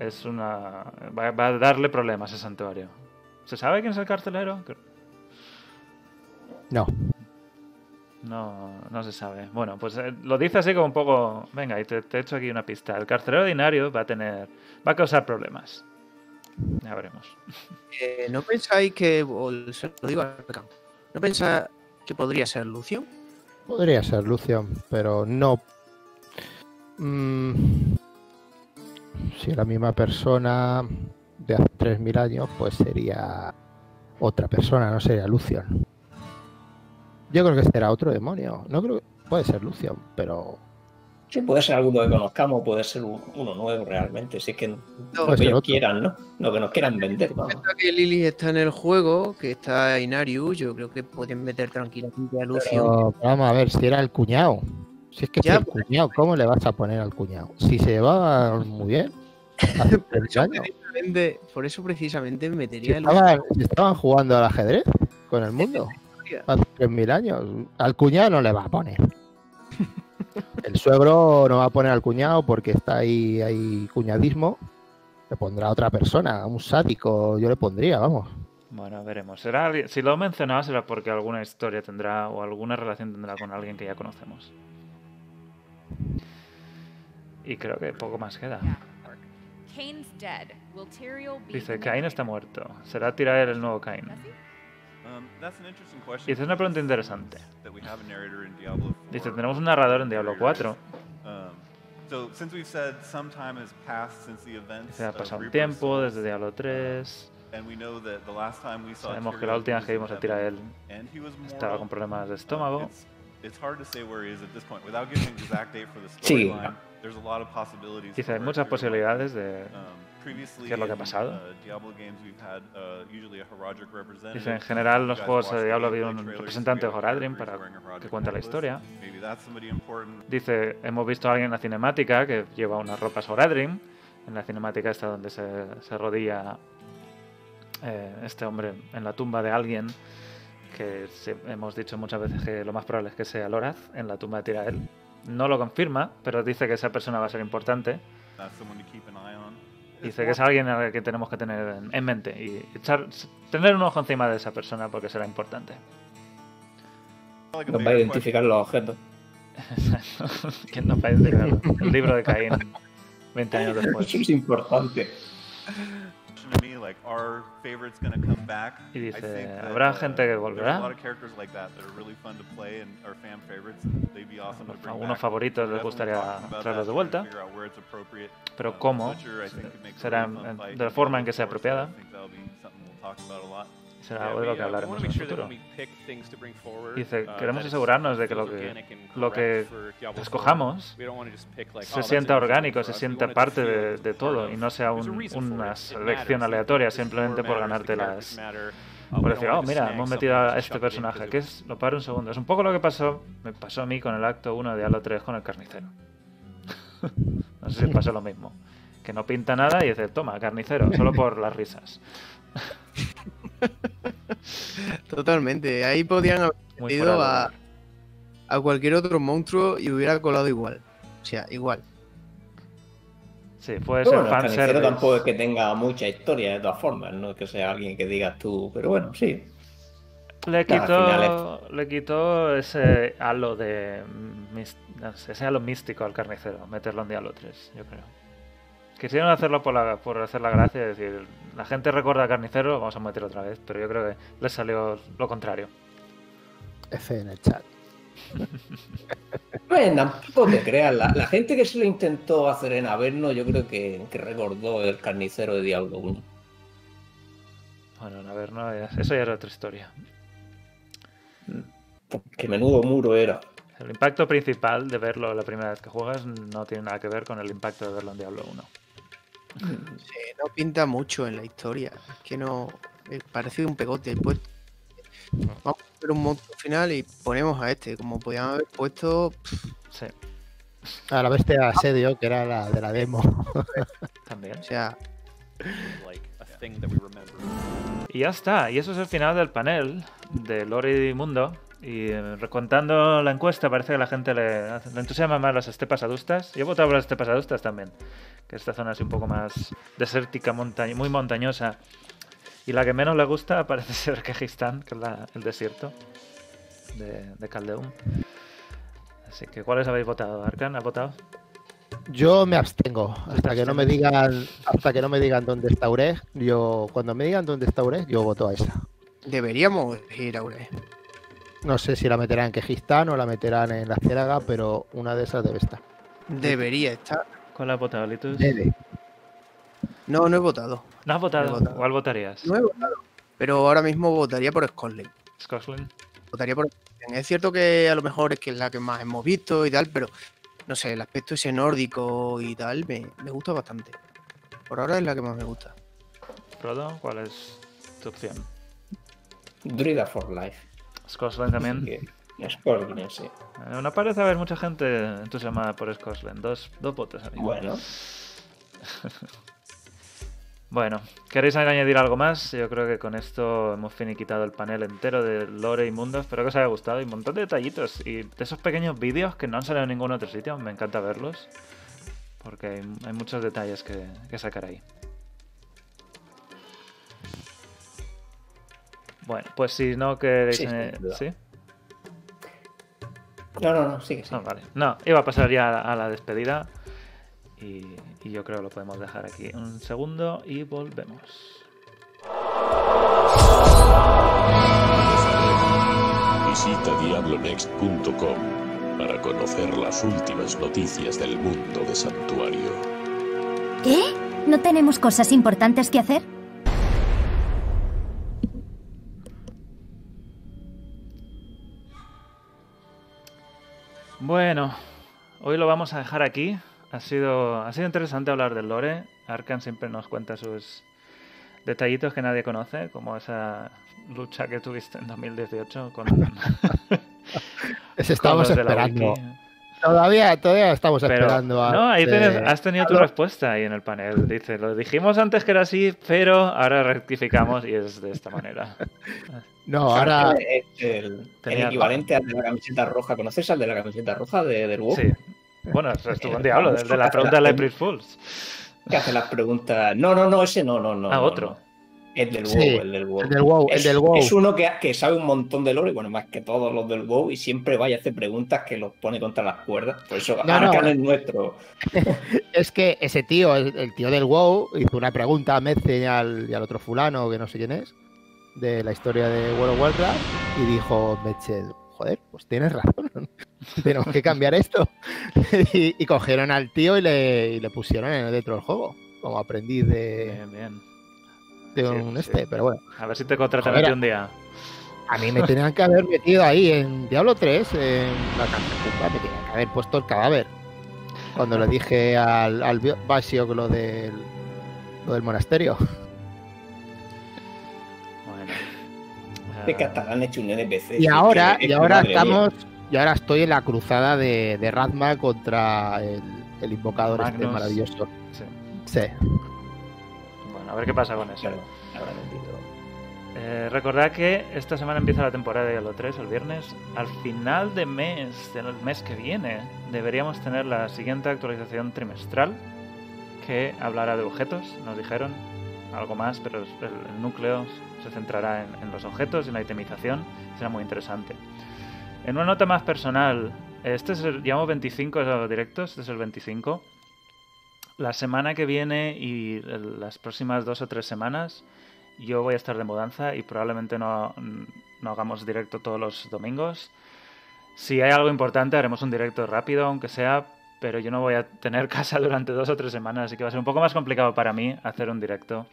es una... Va, va a darle problemas a santuario. ¿Se sabe quién es el carcelero? No. No, no se sabe. Bueno, pues eh, lo dice así como un poco... Venga, y te, te echo aquí una pista. El carcelero Inarius va a tener... Va a causar problemas. Ya veremos. Eh, ¿No pensáis que, o se lo digo a Arkan, ¿no pensáis que podría ser Lucio? Podría ser Lucian, pero no. Mm, si la misma persona de hace 3.000 años, pues sería otra persona, no sería Lucian. Yo creo que será otro demonio. No creo puede ser Lucian, pero Sí, puede ser alguno que conozcamos, puede ser un- uno nuevo realmente. Si es que no, Puede que ellos quieran, ¿no? Lo que nos quieran vender, vamos. Que Lily está en el juego, que está Inarius, yo creo que pueden meter tranquilamente a Lucio. Pero, vamos a ver, si era el cuñado. Si es que Ya, es el cuñado, ¿cómo le vas a poner al cuñado? Si se llevaba muy bien. <laughs> Por 3.000 eso, por eso precisamente Si metería estaban, si estaban jugando al ajedrez con el mundo <laughs> hace 3.000 años. Al cuñado no le va a poner. <laughs> El suegro no va a poner al cuñado porque está ahí, hay cuñadismo. Le pondrá a otra persona, a un sádico. Yo le pondría, vamos. Bueno, veremos. Será, si lo he mencionado será porque alguna historia tendrá o alguna relación tendrá con alguien que ya conocemos. Y creo que poco más queda. Dice, Cain está muerto. ¿Será Tirael el nuevo Cain? Jesse? Um, that's an interesting question. Dice, es una pregunta interesante. That we have a narrator in Diablo 4. Dice, tenemos un narrador en Diablo 4. Um, so since we've said some time has passed since the events Dice, ha pasado un tiempo desde Diablo 3. and we know that the last time we saw Sabemos que la última vez que vimos a Tirael estaba con problemas de Uh, estómago. it's- it's hard to say where he is at this point without giving an exact date for the Sí. storyline. There's a lot of possibilities. Dice, hay muchas posibilidades de Um, qué es lo que ha pasado. uh, uh. Dice, en general, You los juegos de the Diablo ha gameplay habido un representante de Horadrim para que cuente la historia. Maybe that's somebody important. Dice, hemos visto a alguien en la cinemática que lleva unas ropas Horadrim. En la cinemática está donde se, se arrodilla eh, este hombre en la tumba de alguien que se- hemos dicho muchas veces que lo más probable es que sea Loraz en la tumba de Tirael. No lo confirma, pero dice que esa persona va a ser importante. Dice que es alguien al que tenemos que tener en, en mente y echar, tener un ojo encima de esa persona porque será importante. <laughs> Nos va a identificar los objetos. ¿Quién nos va a identificar? El libro de Caín 20 años después. Eso es importante. Y dice, ¿habrá uh, gente que volverá? lot of characters like that that are really fun to play and are fan favorites. And they'd be awesome to bring Algunos back. favoritos les gustaría traerlos de vuelta, pero Uh, cómo será de la forma en que sea 4, so apropiada. Será algo de lo que uh, hablaremos en el futuro. Dice, uh, queremos asegurarnos de que lo que, lo que correct for Diablo 4. escojamos se oh, sienta orgánico, se sienta parte de, de todo y no sea un- una selección aleatoria simplemente por ganarte las... Por decir, oh, mira, hemos metido a este personaje, que es, lo paro un segundo, es un poco lo que pasó, me pasó a mí con el acto 1 de Diablo 3 con el carnicero. <laughs> no sé si pasó lo mismo. Que no pinta nada y dice, toma, carnicero, solo por las risas. <laughs> <laughs> Totalmente. Ahí podían haber metido fuera a, a cualquier otro monstruo y hubiera colado igual. O sea, igual. Sí, puede Pero ser bueno, el tampoco es que tenga mucha historia de todas formas, no es que sea alguien que digas tú, pero bueno, sí. Le Claro, quitó, le quitó ese halo de no sé, ese halo místico al carnicero, meterlo en Diablo 3, yo creo. Quisieron hacerlo por, la, por hacer la gracia, es decir, la gente recuerda al carnicero, lo vamos a meter otra vez, pero yo creo que les salió lo contrario. F en el chat. Bueno, tampoco te creas, la, la gente que se lo intentó hacer en Averno, yo creo que, que recordó el carnicero de Diablo 1. Bueno, a ver, no, ya- eso ya era otra historia. Que menudo muro era. El impacto principal de verlo la primera vez que juegas no tiene nada que ver con el impacto de verlo en Diablo 1. Sí, no pinta mucho en la historia. Es que no. eh, Parece un pegote. Pues, vamos a hacer un monstruo final y ponemos a este. Como podían haber puesto. Sí. A la bestia asedio, que era la de la demo. <laughs> También. O sea. Y ya está, y eso es el final del panel de Lore y Mundo. Y eh, recontando la encuesta, parece que la gente le, le entusiasma más las estepas adustas. Yo he votado por las estepas adustas también, que esta zona es un poco más desértica, monta- muy montañosa. Y la que menos le gusta <laughs> parece ser Kejistán, que es la- el desierto de, de Caldeum. Así que, ¿cuáles habéis votado? ¿Arcan ha votado? Yo me abstengo hasta que no me digan hasta que no me digan dónde está Ureg. Yo cuando me digan dónde está Ureg, yo voto a esa. deberíamos ir a Ure. No sé si la meterán en Kejistán o la meterán en la Ciénaga, pero una de esas debe estar. Debería estar. ¿Cuál has votado, Litus? Debe. No, no he votado. ¿No has votado? No votado. ¿Cuál votarías? No he votado. Pero ahora mismo votaría por Scotland. ¿Scotland? Votaría por Scotland. Es cierto que a lo mejor es que es la que más hemos visto y tal, pero no sé, el aspecto ese nórdico y tal me, me gusta bastante. Por ahora es la que más me gusta. Frodo, ¿cuál es tu opción? Druida for Life. Scotland también. Scotland, sí. Eh, No parece haber mucha gente entusiasmada por Scotland. Dos, dos votos, amigo. Bueno. <laughs> bueno, ¿queréis añadir algo más? Yo creo que con esto hemos finiquitado el panel entero de Lore y Mundo. Espero que os haya gustado y un montón de detallitos. Y de esos pequeños vídeos que no han salido en ningún otro sitio. Me encanta verlos. Porque hay, hay muchos detalles que, que sacar ahí. Bueno, pues si no queréis... Sí, eh. No, no, no, sigue, sigue. Ah, vale. No, iba a pasar ya a la despedida. Y, y yo creo que lo podemos dejar aquí un segundo y volvemos. Visita diablonext.com para conocer las últimas noticias del mundo de Santuario. ¿Qué? ¿No tenemos cosas importantes que hacer? Bueno, hoy lo vamos a dejar aquí. Ha sido, ha sido interesante hablar del lore. Arkan siempre nos cuenta sus detallitos que nadie conoce, como esa lucha que tuviste en 2018 con... <laughs> La esperando. Todavía, todavía estamos Pero, esperando a. no, ahí eh, tienes- has tenido tu respuesta ahí en el panel. Dice, lo dijimos antes que era así, pero ahora rectificamos y es de esta manera. <laughs> No, ahora. Es el, el equivalente al de la camiseta roja. ¿Conoces al de la camiseta roja de, del WoW? Sí. Bueno, eso estuvo <laughs> en Diablo, desde la pregunta de la April Fools. Que hace las preguntas. No, no, no, ese no, no, no. Ah, otro. no. El del WoW, Sí, el del WoW. el del WoW, el es, del WoW. Es uno que, que sabe un montón de lore, bueno, más que todos los del WoW, y siempre vaya a hacer preguntas que los pone contra las cuerdas. Por eso No, no. Arcan es nuestro. <laughs> Es que ese tío, el, el tío del WoW, hizo una pregunta a Mece y al, y al otro fulano, que no sé quién es, de la historia de World of Warcraft, y dijo Meche, joder, pues tienes razón, <laughs> tenemos que cambiar esto. <laughs> y, y cogieron al tío y le, y le pusieron en- dentro del juego, como aprendiz de, Bien, bien. De Sí, un sí. este, pero bueno. A ver si te contratan Joder, un día. A mí me tenían que haber metido ahí en Diablo 3, en la catacumba, <laughs> me tenían que haber puesto el cadáver. Cuando le dije al, al Basio que lo del, lo del monasterio. Bueno. De han hecho un NPC. Y ahora, y ahora estamos, y ahora estoy en la cruzada de, de Razma contra el, el invocador este maravilloso. Sí. Sí. Ver qué pasa con eso. Claro, ahora. Eh, recordad que esta semana empieza la temporada de Diablo 3, el viernes. Al final de mes, del mes que viene, deberíamos tener la siguiente actualización trimestral que hablará de objetos, nos dijeron. Algo más, pero el, el núcleo se centrará en, en los objetos y en la itemización. Será muy interesante. En una nota más personal, este es el, llevamos 25 directos, este es el 25. La semana que viene y las próximas dos o tres semanas yo voy a estar de mudanza y probablemente no, no hagamos directo todos los domingos. Si hay algo importante haremos un directo rápido, aunque sea, pero yo no voy a tener <laughs> casa durante dos o tres semanas, así que va a ser un poco más complicado para mí hacer un directo.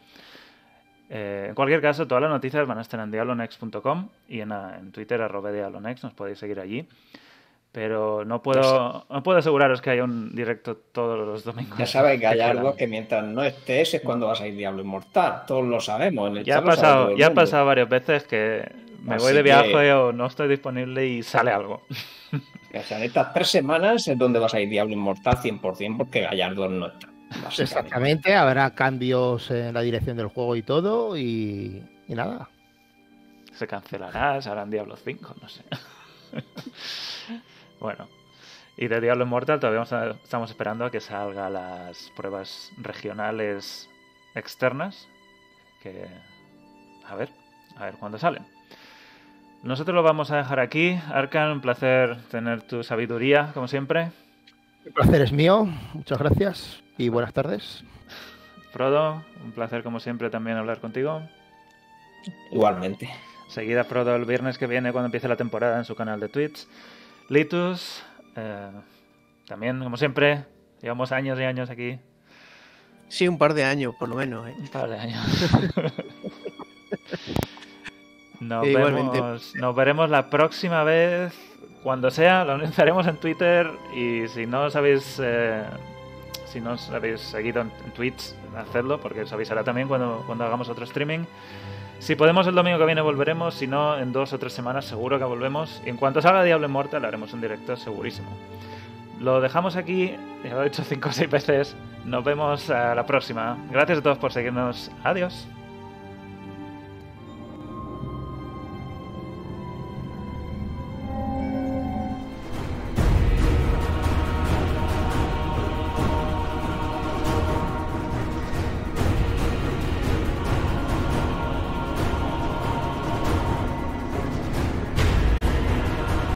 Eh, en cualquier caso, todas las noticias van a estar en diablonext.com y en, Twitter, arroba nos podéis seguir allí. Pero no puedo, no puedo aseguraros que haya un directo todos los domingos. Ya sabes, <laughs> que puedan. Gallardo, que mientras no estés es cuando vas a ir Diablo Inmortal. Todos lo sabemos. En el Ya ha pasado, ya ha pasado varias veces que me Así voy de que- viaje o no estoy disponible y sale algo. <laughs> O sea, en estas tres semanas es donde vas a ir Diablo Inmortal 100% porque Gallardo no está. Exactamente, habrá cambios en la dirección del juego y todo, y, y nada. Se cancelará, se harán Diablo 5, no sé. <laughs> bueno. Y de Diablo Immortal todavía estamos esperando a que salgan las pruebas regionales externas. Que. A ver, a ver cuándo salen. Nosotros lo vamos a dejar aquí. Arkan, un placer tener tu sabiduría, como siempre. El placer es mío, muchas gracias y buenas tardes. Frodo, un placer como siempre también hablar contigo. Igualmente. Seguida Frodo el viernes que viene cuando empiece la temporada en su canal de Twitch. Litus, eh, también como siempre, llevamos años y años aquí. Sí, un par de años, por lo menos. ¿eh? Un par de años. <laughs> Nos, vemos, nos veremos la próxima vez, cuando sea, lo anunciaremos en Twitter y si no os habéis, eh, si no os habéis seguido en, en Twitch, hacedlo porque os avisará también cuando, cuando hagamos otro streaming. Si podemos el domingo que viene volveremos, si no en dos o tres semanas seguro que volvemos y en cuanto salga Diablo Immortal haremos un directo segurísimo. Lo dejamos aquí, ya lo he dicho cinco o seis veces, nos vemos a la próxima. Gracias a todos por seguirnos, adiós.